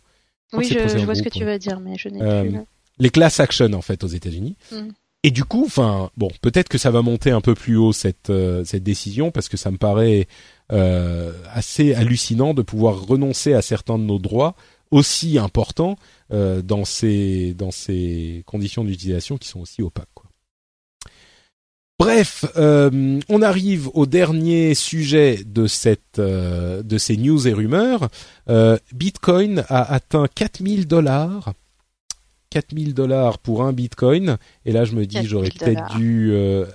Oui, je, je vois ce que tu veux dire, mais je n'ai
Euh,
plus. là.
les class action en fait aux États-Unis.
Mm.
Et du coup, enfin, bon, peut-être que ça va monter un peu plus haut cette euh, cette décision parce que ça me paraît euh, assez hallucinant de pouvoir renoncer à certains de nos droits aussi importants euh, dans ces dans ces conditions d'utilisation qui sont aussi opaques. Quoi. Bref, euh, on arrive au dernier sujet de cette euh, de ces news et rumeurs. Euh, Bitcoin a atteint 4000 dollars. 4000 dollars pour un bitcoin et là je me dis
4000
j'aurais peut-être dû euh,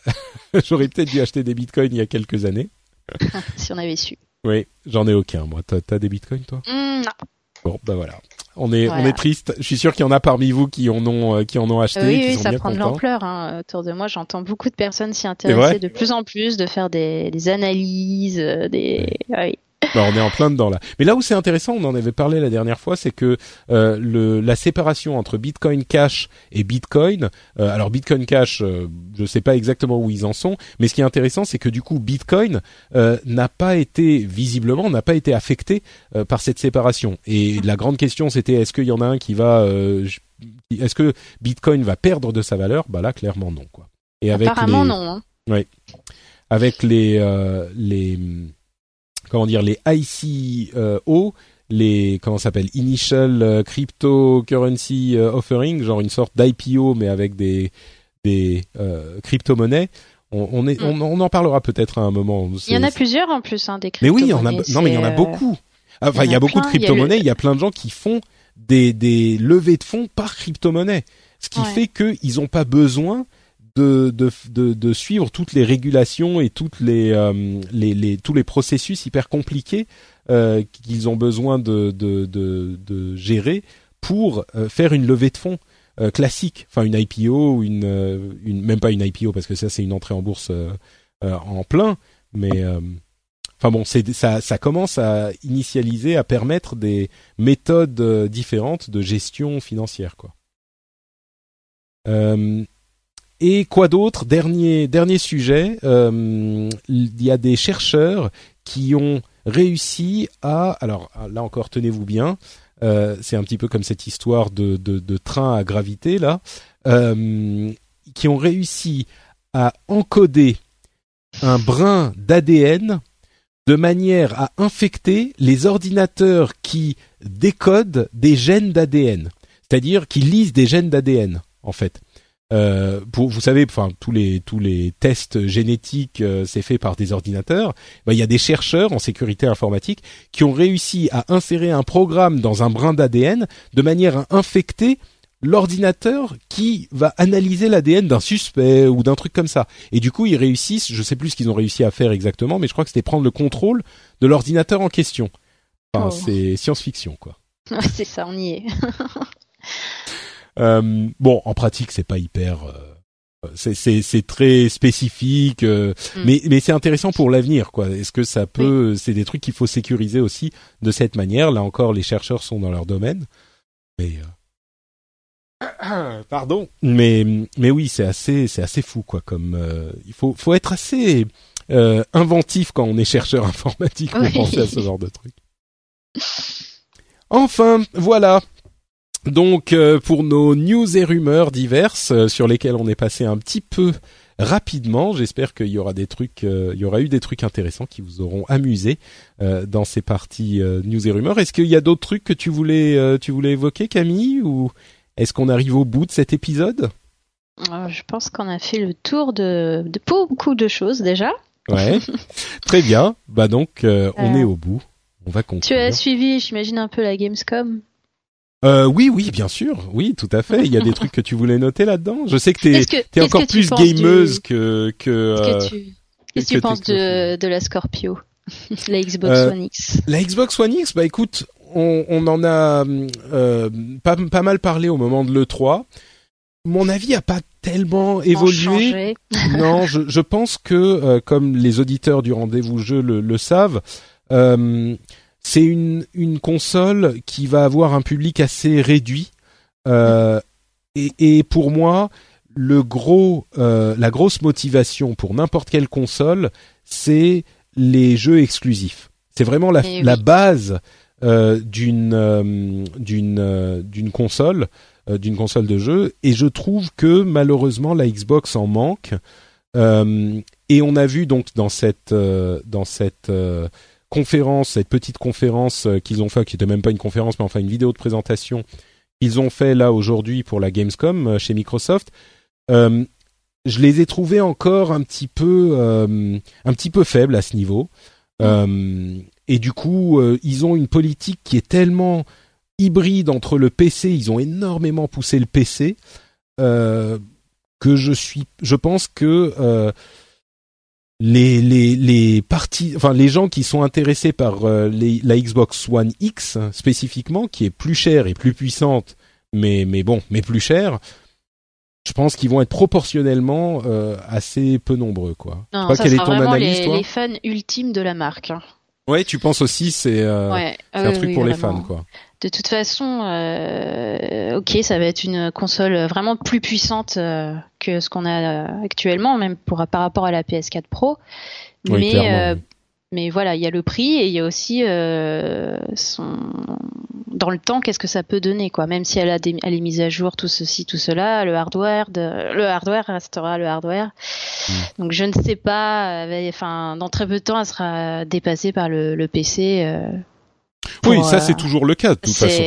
j'aurais peut-être dû acheter des bitcoins il y a quelques années.
si on avait su.
Oui, j'en ai aucun moi. T'as des bitcoins toi?
Hmm, non.
Bon, bah voilà. On est on est triste. Je suis sûr qu'il y en a parmi vous qui en ont euh, qui en ont acheté,
oui,
qui
oui,
sont
ça
bien
prend de l'ampleur. Hein. Autour de moi, j'entends beaucoup de personnes s'y intéresser de plus en plus, de faire des, des analyses, euh, des.
Bah, on est en plein dedans là. Mais là où c'est intéressant, on en avait parlé la dernière fois, c'est que euh, le, la séparation entre Bitcoin Cash et Bitcoin. euh, alors Bitcoin Cash, euh, je sais pas exactement où ils en sont, mais ce qui est intéressant, c'est que du coup Bitcoin euh, n'a pas été visiblement n'a pas été affecté euh, par cette séparation. Et la grande question, c'était est-ce qu'il y en a un qui va, euh, est-ce que Bitcoin va perdre de sa valeur? Bah là, clairement non quoi. Et avec
Apparemment,
les,
non. Hein.
avec les euh, les comment dire les ICO les comment s'appelle initial euh, cryptocurrency euh, offering genre une sorte d'IPO mais avec des des euh, crypto-monnaies on, on est on, on en parlera peut-être à un moment
Mm. Il y en a plusieurs en plus, hein, des
mais oui il y en a
crypto-monnaies,
non mais il y en a beaucoup enfin
il y
a beaucoup de
il y
crypto-monnaies
le-
il y a plein de gens qui font des des levées de fonds par crypto-monnaie ce qui
Ouais.
fait qu'ils n'ont pas besoin de, de, de, de, suivre toutes les régulations et toutes les, euh, les, les, tous les processus hyper compliqués euh, qu'ils ont besoin de, de, gérer pour euh, faire une levée de fonds euh, classique, enfin une IPO une, une, même pas une IPO parce que ça c'est une entrée en bourse en plein, mais enfin bon, ça, ça commence à initialiser, à permettre des méthodes différentes de gestion financière, quoi. Euh, et quoi d'autre? Dernier dernier sujet, euh, il y a des chercheurs qui ont réussi à alors là encore tenez-vous bien, euh, c'est un petit peu comme cette histoire de, de, train à gravité là, euh, qui ont réussi à encoder un brin d'ADN de manière à infecter les ordinateurs qui décodent des gènes d'ADN, c'est-à-dire qui lisent des gènes d'ADN en fait. Euh, pour, vous savez, enfin tous les tous les tests génétiques, euh, c'est fait par des ordinateurs. Ben, il y a des chercheurs en sécurité informatique qui ont réussi à insérer un programme dans un brin d'ADN de manière à infecter l'ordinateur qui va analyser l'ADN d'un suspect ou d'un truc comme ça. Et du coup, ils réussissent, je sais plus ce qu'ils ont réussi à faire exactement, mais je crois que c'était prendre le contrôle de l'ordinateur en question. Enfin,
Oh.
c'est science-fiction, quoi.
c'est ça, on y est.
Euh, bon, en pratique, c'est pas hyper. euh, c'est c'est c'est très spécifique, euh,
Mm.
mais mais c'est intéressant pour l'avenir, quoi. Est-ce que ça peut C'est des trucs qu'il faut sécuriser aussi de cette manière? Là encore, les chercheurs sont dans leur domaine, mais euh, pardon. Mais mais oui, c'est assez c'est assez fou, quoi. Comme euh, il faut faut être assez euh, inventif quand on est chercheur informatique pour
Oui.
penser à ce genre de truc. Enfin, voilà. Donc euh, pour nos news et rumeurs diverses euh, sur lesquelles on est passé un petit peu rapidement, j'espère qu'il y aura des trucs, euh, il y aura eu des trucs intéressants qui vous auront amusé euh, dans ces parties euh, news et rumeurs. Est-ce qu'il y a d'autres trucs que tu voulais, euh, tu voulais évoquer, Camille, ou est-ce qu'on arrive au bout de cet épisode?
Je pense qu'on a fait le tour de, de beaucoup de choses déjà.
Ouais, très bien. Bah donc euh, on est au bout. On va
Tu
conclure.
as suivi, j'imagine, un peu la Gamescom?
Euh, oui, oui, bien sûr. Oui, tout à fait. Il y a des trucs que tu voulais noter là-dedans? Je sais que t'es
que- qu'est-ce
encore
que
plus
penses du-
gameuse que que.
Qu'est-ce
euh,
que tu, qu'est-ce que tu penses de, de la Scorpio La Xbox
Euh,
One X
La Xbox One X, bah écoute, on, on en a euh, pas, pas mal parlé au moment de l'E3. Mon avis a pas tellement évolué. Non, je, je pense que, euh, comme les auditeurs du rendez-vous jeu le, le savent, euh, c'est une, une console qui va avoir un public assez réduit. Euh, et, et pour moi, le gros, euh, la grosse motivation pour n'importe quelle console, c'est les jeux exclusifs. C'est vraiment la,
Eh oui.
la base euh, d'une d'une d'une console, d'une console de jeu. Et je trouve que malheureusement la Xbox en manque. Euh, et on a vu donc dans cette euh, dans cette euh, conférence, cette petite conférence euh, qu'ils ont fait, qui était même pas une conférence, mais enfin une vidéo de présentation qu'ils ont fait là aujourd'hui pour la Gamescom euh, chez Microsoft. Euh, je les ai trouvés encore un petit peu euh, un petit peu faibles à ce niveau. Euh, et du coup, ils ont une politique qui est tellement hybride entre le PC, ils ont énormément poussé le PC que je suis, je pense que les les les parties, enfin les gens qui sont intéressés par euh, les, la Xbox One X spécifiquement, qui est plus chère et plus puissante, mais mais bon, mais plus chère. Je pense qu'ils vont être proportionnellement euh, assez peu nombreux, quoi. Je sais
Non,
pas
ça
quelle est ton
vraiment
analyse,
les,
toi
les fans ultimes de la marque. hein.
Ouais, tu penses aussi c'est euh,
ouais.
c'est un truc
oui,
pour les fans, quoi.
De toute façon, euh, ok, ça va être une console vraiment plus puissante euh, que ce qu'on a euh, actuellement, même pour, par rapport à la PS4 Pro.
Oui,
mais, euh, voilà, il y a le prix et il y a aussi son... dans le temps, qu'est-ce que ça peut donner, quoi. Même si elle, a des... elle est mise à jour, tout ceci, tout cela, le hardware, de... le hardware restera le hardware.
Mm.
Donc je ne sais pas, enfin, dans très peu de temps, elle sera dépassée par le, le PC. Euh,
Oui,
pour,
ça
euh,
c'est toujours le cas de toute façon.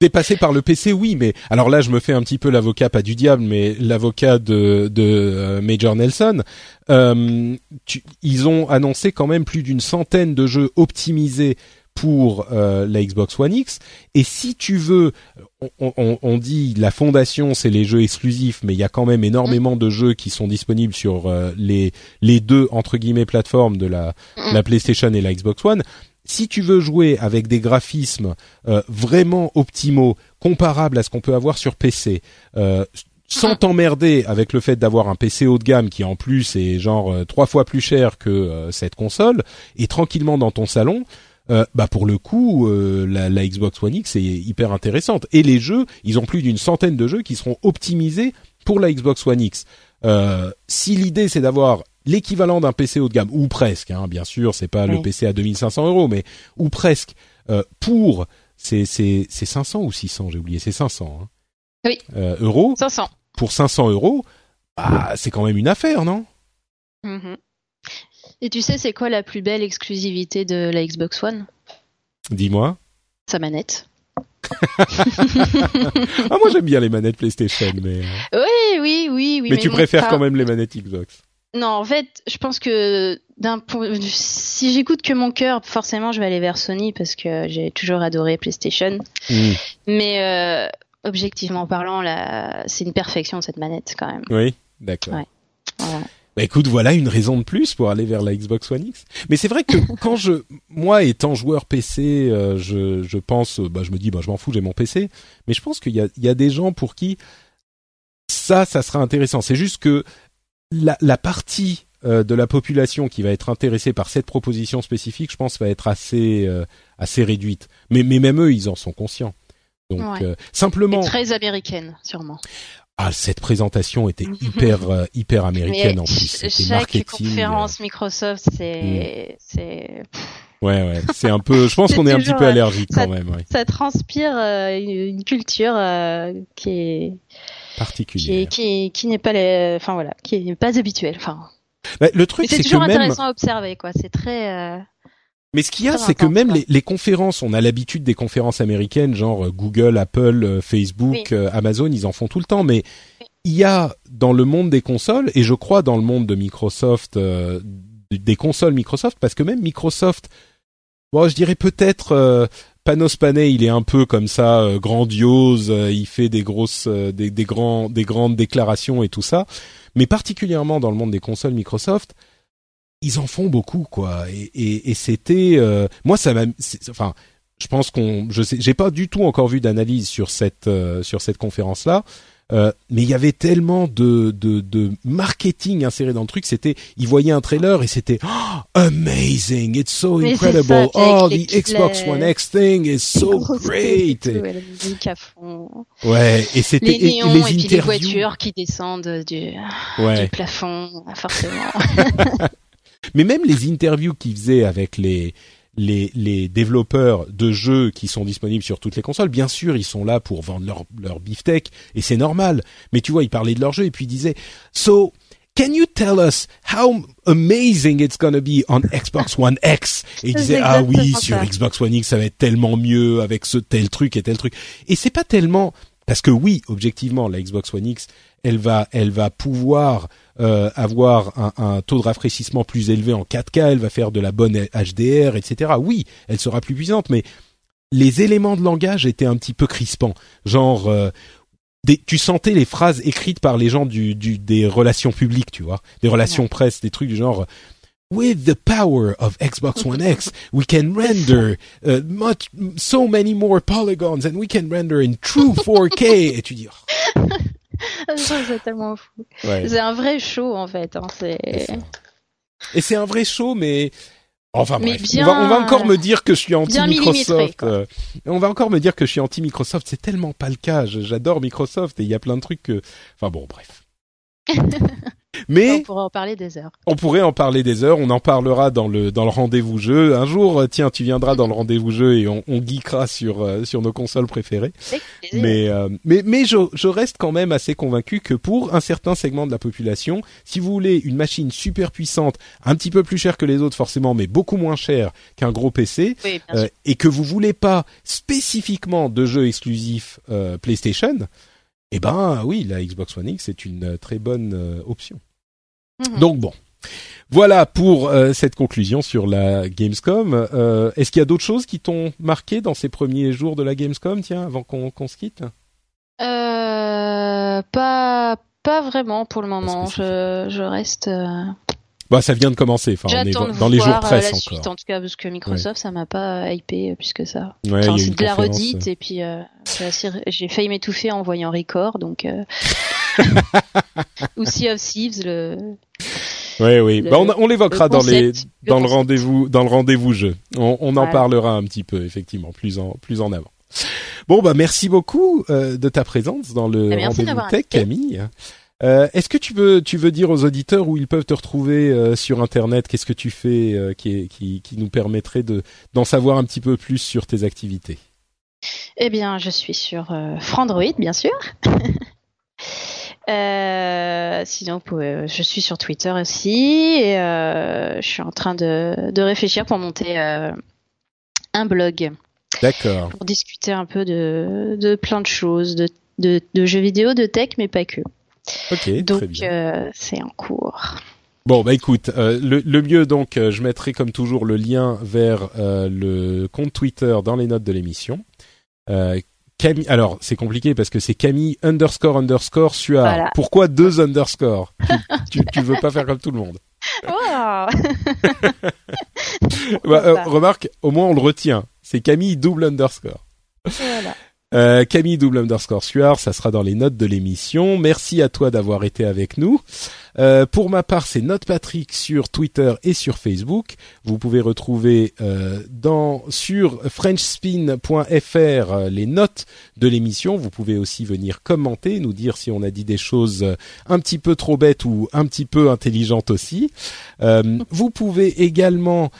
Dépassé par le PC, oui, mais alors là, je me fais un petit peu l'avocat, pas du diable, mais l'avocat de, de euh, Major Nelson. Euh, tu- ils ont annoncé quand même plus d'une centaine de jeux optimisés pour euh, la Xbox One X. Et si tu veux, on, on, on dit la fondation c'est les jeux exclusifs, mais il y a quand même énormément de jeux qui sont disponibles sur euh, les les deux entre guillemets plateformes de la, la PlayStation et la Xbox One. Si tu veux jouer avec des graphismes euh, vraiment optimaux, comparables à ce qu'on peut avoir sur PC, euh, sans t'emmerder avec le fait d'avoir un PC haut de gamme qui en plus est genre euh, trois fois plus cher que euh, cette console, et tranquillement dans ton salon, euh, bah pour le coup, euh, la, la, Xbox One X est hyper intéressante. Et les jeux, ils ont plus d'une centaine de jeux qui seront optimisés pour la Xbox One X. Euh, si l'idée c'est d'avoir l'équivalent d'un PC haut de gamme ou presque, hein, bien sûr, c'est pas
Oui.
le PC à 2500 euros, mais ou presque euh, pour c'est c'est c'est 500 ou 600, j'ai oublié, c'est 500 hein,
Oui.
euh, euros
500.
pour 500 euros. Bah, c'est quand même une affaire, non?
Mhm. Et tu sais, c'est quoi la plus belle exclusivité de la Xbox One?
Dis-moi.
Sa manette.
Ah moi j'aime bien les manettes PlayStation, mais euh,
Oui, oui, oui, oui.
mais, tu préfères
pas-
quand même les manettes Xbox.
Non, en fait, je pense que d'un point, si j'écoute que mon cœur, forcément, je vais aller vers Sony parce que j'ai toujours adoré PlayStation.
Mm.
Mais euh, objectivement parlant, là, c'est une perfection cette manette quand même.
Oui, d'accord.
Ouais. Voilà.
Bah écoute, voilà une raison de plus pour aller vers la Xbox One X. Mais c'est vrai que quand je, moi étant joueur PC, euh, je, je pense, euh, bah je me dis, bah je m'en fous, j'ai mon PC. Mais je pense qu'il y a, il y a des gens pour qui ça, ça sera intéressant. C'est juste que la, la partie euh, de la population qui va être intéressée par cette proposition spécifique, je pense, va être assez, euh, assez réduite. Mais, mais même eux, ils en sont conscients. Donc
Ouais.
euh,
Et
simplement,
très américaine, sûrement.
ah cette présentation était hyper, euh, hyper américaine en plus. C'était
chaque
marketing. euh,
conférence Microsoft, c'est, c'est,
Ouais, ouais, c'est un peu. Je pense qu'on est un petit peu
euh,
allergique
ça-
quand même, ouais.
ça transpire euh, une, une culture euh, qui est,
particulière.
qui, est- qui n'est pas, les- enfin voilà, qui n'est pas habituelle. Enfin,
Bah, le truc,
c'est
c'est que
toujours
même.
intéressant à observer, quoi. C'est très. euh,
Mais ce qu'il y a, c'est que même les, les conférences, on a l'habitude des conférences américaines, genre euh, Google, Apple, euh, Facebook,
Oui.
euh, Amazon, ils en font tout le temps. Mais il y a dans le monde des consoles, et je crois dans le monde de Microsoft, euh, des consoles Microsoft, parce que même Microsoft, bon, je dirais peut-être. Panos Panay, il est un peu comme ça, euh, grandiose. euh, il fait des grosses, euh, des, grands, des grandes déclarations et tout ça. Mais particulièrement dans le monde des consoles Microsoft, ils en font beaucoup, quoi. Et, et, et c'était, moi, ça m'a, enfin, je pense qu'on, je sais, j'ai pas du tout encore vu d'analyse sur cette, sur cette conférence-là. Euh, mais il y avait tellement de, de, de marketing inséré dans le truc. C'était, ils voyaient un trailer et c'était oh, amazing, it's so
Mais
incredible.
ça,
oh, the Xbox One X thing is so great.
et
Et-
tout, et la musique à fond.
ouais, et c'était
Les
et
néons et, puis les
interviews.
voitures qui descendent du,
Ouais.
du plafond, forcément.
Mais même les interviews qu'ils faisaient avec les les, les développeurs de jeux qui sont disponibles sur toutes les consoles, bien sûr, ils sont là pour vendre leur, leur beefsteak, et c'est normal. Mais tu vois, ils parlaient de leur jeu, et puis ils disaient, So, can you tell us how amazing it's gonna be on Xbox One X? Et ils
C'est
disaient, ah oui, sur. Xbox One X, ça va être tellement mieux avec ce tel truc et tel truc. Et c'est pas tellement, parce que oui, objectivement, la Xbox One X, elle va, elle va pouvoir euh, avoir un, un taux de rafraîchissement plus élevé en 4K, elle va faire de la bonne HDR, etc. Oui, elle sera plus puissante, mais les éléments de langage étaient un petit peu crispants. Genre, euh, des, tu sentais les phrases écrites par les gens du, du des relations publiques, tu vois, des relations presse, des trucs du genre. With the power of Xbox One X, we can render uh, much, so many more polygons, and we can render in true 4K. Et tu dis, oh,
c'est tellement fou.
ouais.
C'est un vrai show, en fait. Hein.
C'est ça. Et c'est un vrai show, mais enfin bref,
bien-
on, va, on va encore me dire que je suis anti Microsoft. euh, on va encore me dire que je suis anti Microsoft. C'est tellement pas le cas. Je- J'adore Microsoft et il y a plein de trucs que. Enfin bon, bref.
On
Mais
pourrait en parler des heures.
on pourrait en parler des heures. On en parlera dans le dans le rendez-vous jeu. Un jour, euh, tiens, tu viendras dans le rendez-vous jeu et on, on geekera sur euh, sur nos consoles préférées. Mais euh, mais mais je, je reste quand même assez convaincu que pour un certain segment de la population, si vous voulez une machine super puissante, un petit peu plus chère que les autres forcément, mais beaucoup moins chère qu'un gros PC,
Oui,
euh, et que vous voulez pas spécifiquement de jeux exclusifs euh, PlayStation, eh ben oui, la Xbox One X c'est une euh, très bonne euh, option.
Mhm.
Donc bon. Voilà pour euh, cette conclusion sur la Gamescom. Euh, Est-ce qu'il y a d'autres choses qui t'ont marqué dans ces premiers jours de la Gamescom, tiens, avant qu'on qu'on se quitte?
Euh, Pas, pas vraiment pour le moment. Je, je reste. Euh...
Bah, ça vient de commencer. Enfin, on est dans les jours
voir, euh,
presse
la
encore.
suite, en tout cas, parce que Microsoft, ça m'a pas hypé plus que ça.
Ouais,
Enfin, c'est de la redite et puis euh, j'ai failli m'étouffer en voyant Record, donc euh... ou Sea of Thieves, le
Oui, oui.
le-
Bah, on, on l'évoquera
le
dans les
le
dans le rendez-vous dans le rendez-vous jeu. On, on en parlera un petit peu effectivement plus en plus en avant. Bon bah merci beaucoup euh, de ta présence dans le
merci
rendez-vous tech,
invité.
Camille. Euh, Est-ce que tu veux tu veux dire aux auditeurs où ils peuvent te retrouver euh, sur internet Qu'est-ce que tu fais euh, qui, est- qui qui nous permettrait de d'en savoir un petit peu plus sur tes activités?
Eh bien, je suis sur Frandroid, bien sûr. Sinon, vous pouvez- je suis sur Twitter aussi et je suis en train de, de réfléchir pour monter un blog
D'accord.
pour discuter un peu de, de plein de choses, de, de, de jeux vidéo, de tech, mais pas que.
Ok, très
Donc,
bien.
euh, c'est en cours.
Bon bah écoute, euh, le, le mieux donc, euh, je mettrai comme toujours le lien vers euh, le compte Twitter dans les notes de l'émission. Camille, alors c'est compliqué parce que c'est Camille underscore underscore Suard.
Voilà.
Pourquoi deux underscores? Tu, tu, tu veux pas faire comme tout le monde.
Wow
Bah, remarque, au moins on le retient. C'est Camille double underscore.
Voilà.
Euh, Camille double underscore Suard, ça sera dans les notes de l'émission. Merci à toi d'avoir été avec nous. Euh, pour ma part, c'est Note Patrick sur Twitter et sur Facebook. Vous pouvez retrouver euh, dans sur frenchspin.fr euh, les notes de l'émission. Vous pouvez aussi venir commenter, nous dire si on a dit des choses euh, un petit peu trop bêtes ou un petit peu intelligentes aussi. Euh, vous pouvez également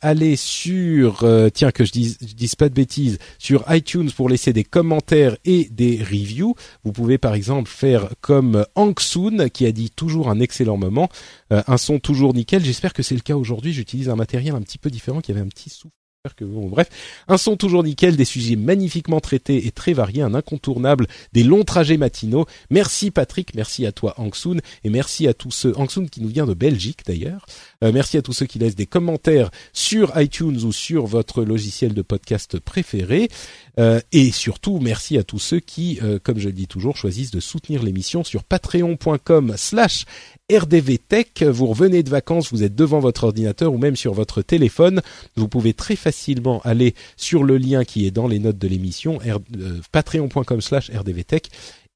aller sur tiens que je dise je dise pas de bêtises sur iTunes pour laisser des commentaires et des reviews. Vous pouvez par exemple faire comme Hank Soon qui a dit toujours un excellent moment, euh, un son toujours nickel. J'espère que c'est le cas aujourd'hui. J'utilise un matériel un petit peu différent qui avait un petit souffle. Bref, un son toujours nickel, des sujets magnifiquement traités et très variés, un incontournable des longs trajets matinaux. Merci Patrick, merci à toi Hank Soon et merci à tous ceux Hank Soon qui nous vient de Belgique d'ailleurs. Euh, merci à tous ceux qui laissent des commentaires sur iTunes ou sur votre logiciel de podcast préféré. Euh, et surtout, merci à tous ceux qui, euh, comme je le dis toujours, choisissent de soutenir l'émission sur patreon.com slash rdvtech. Vous revenez de vacances, vous êtes devant votre ordinateur ou même sur votre téléphone. Vous pouvez très facilement aller sur le lien qui est dans les notes de l'émission, euh, patreon.com slash rdvtech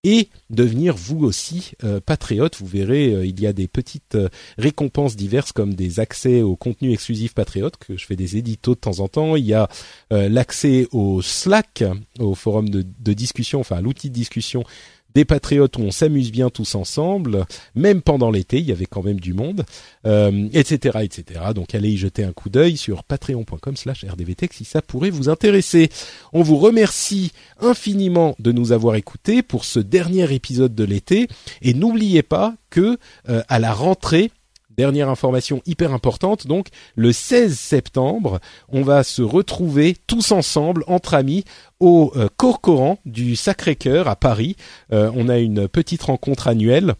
et devenir vous aussi euh, patriote. Vous verrez, euh, il y a des petites récompenses diverses comme des accès au contenu exclusif patriote que je fais des éditos de temps en temps. Il y a l'accès au Slack, au forum de discussion, enfin à l'outil de discussion des patriotes où on s'amuse bien tous ensemble, même pendant l'été, il y avait quand même du monde, euh, etc., etc. Donc allez y jeter un coup d'œil sur patreon.com/slash rdvtech si ça pourrait vous intéresser. On vous remercie infiniment de nous avoir écoutés pour ce dernier épisode de l'été et n'oubliez pas que euh, à la rentrée Dernière information hyper importante, donc le 16 septembre, on va se retrouver tous ensemble, entre amis, au euh, Corcoran du Sacré-Cœur à Paris. Euh, on a une petite rencontre annuelle.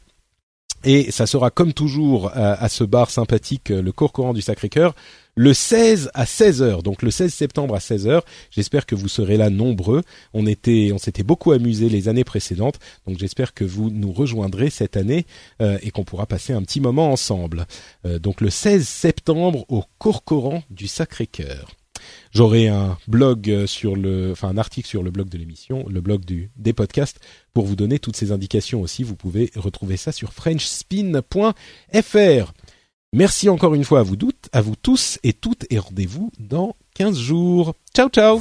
Et ça sera comme toujours à, à ce bar sympathique, euh, le Corcoran du Sacré-Cœur, le 16 à 16 heures. Donc le 16 septembre à 16 heures. J'espère que vous serez là nombreux. On était, on s'était beaucoup amusé les années précédentes. Donc j'espère que vous nous rejoindrez cette année euh, et qu'on pourra passer un petit moment ensemble. Euh, donc le 16 septembre au Corcoran du Sacré-Cœur. J'aurai un blog euh, sur le, enfin un article sur le blog de l'émission, le blog des podcasts, pour vous donner toutes ces indications aussi. Vous pouvez retrouver ça sur frenchspin.fr. Merci encore une fois à vous, doutes, à vous tous et toutes et rendez-vous dans 15 jours. Ciao ciao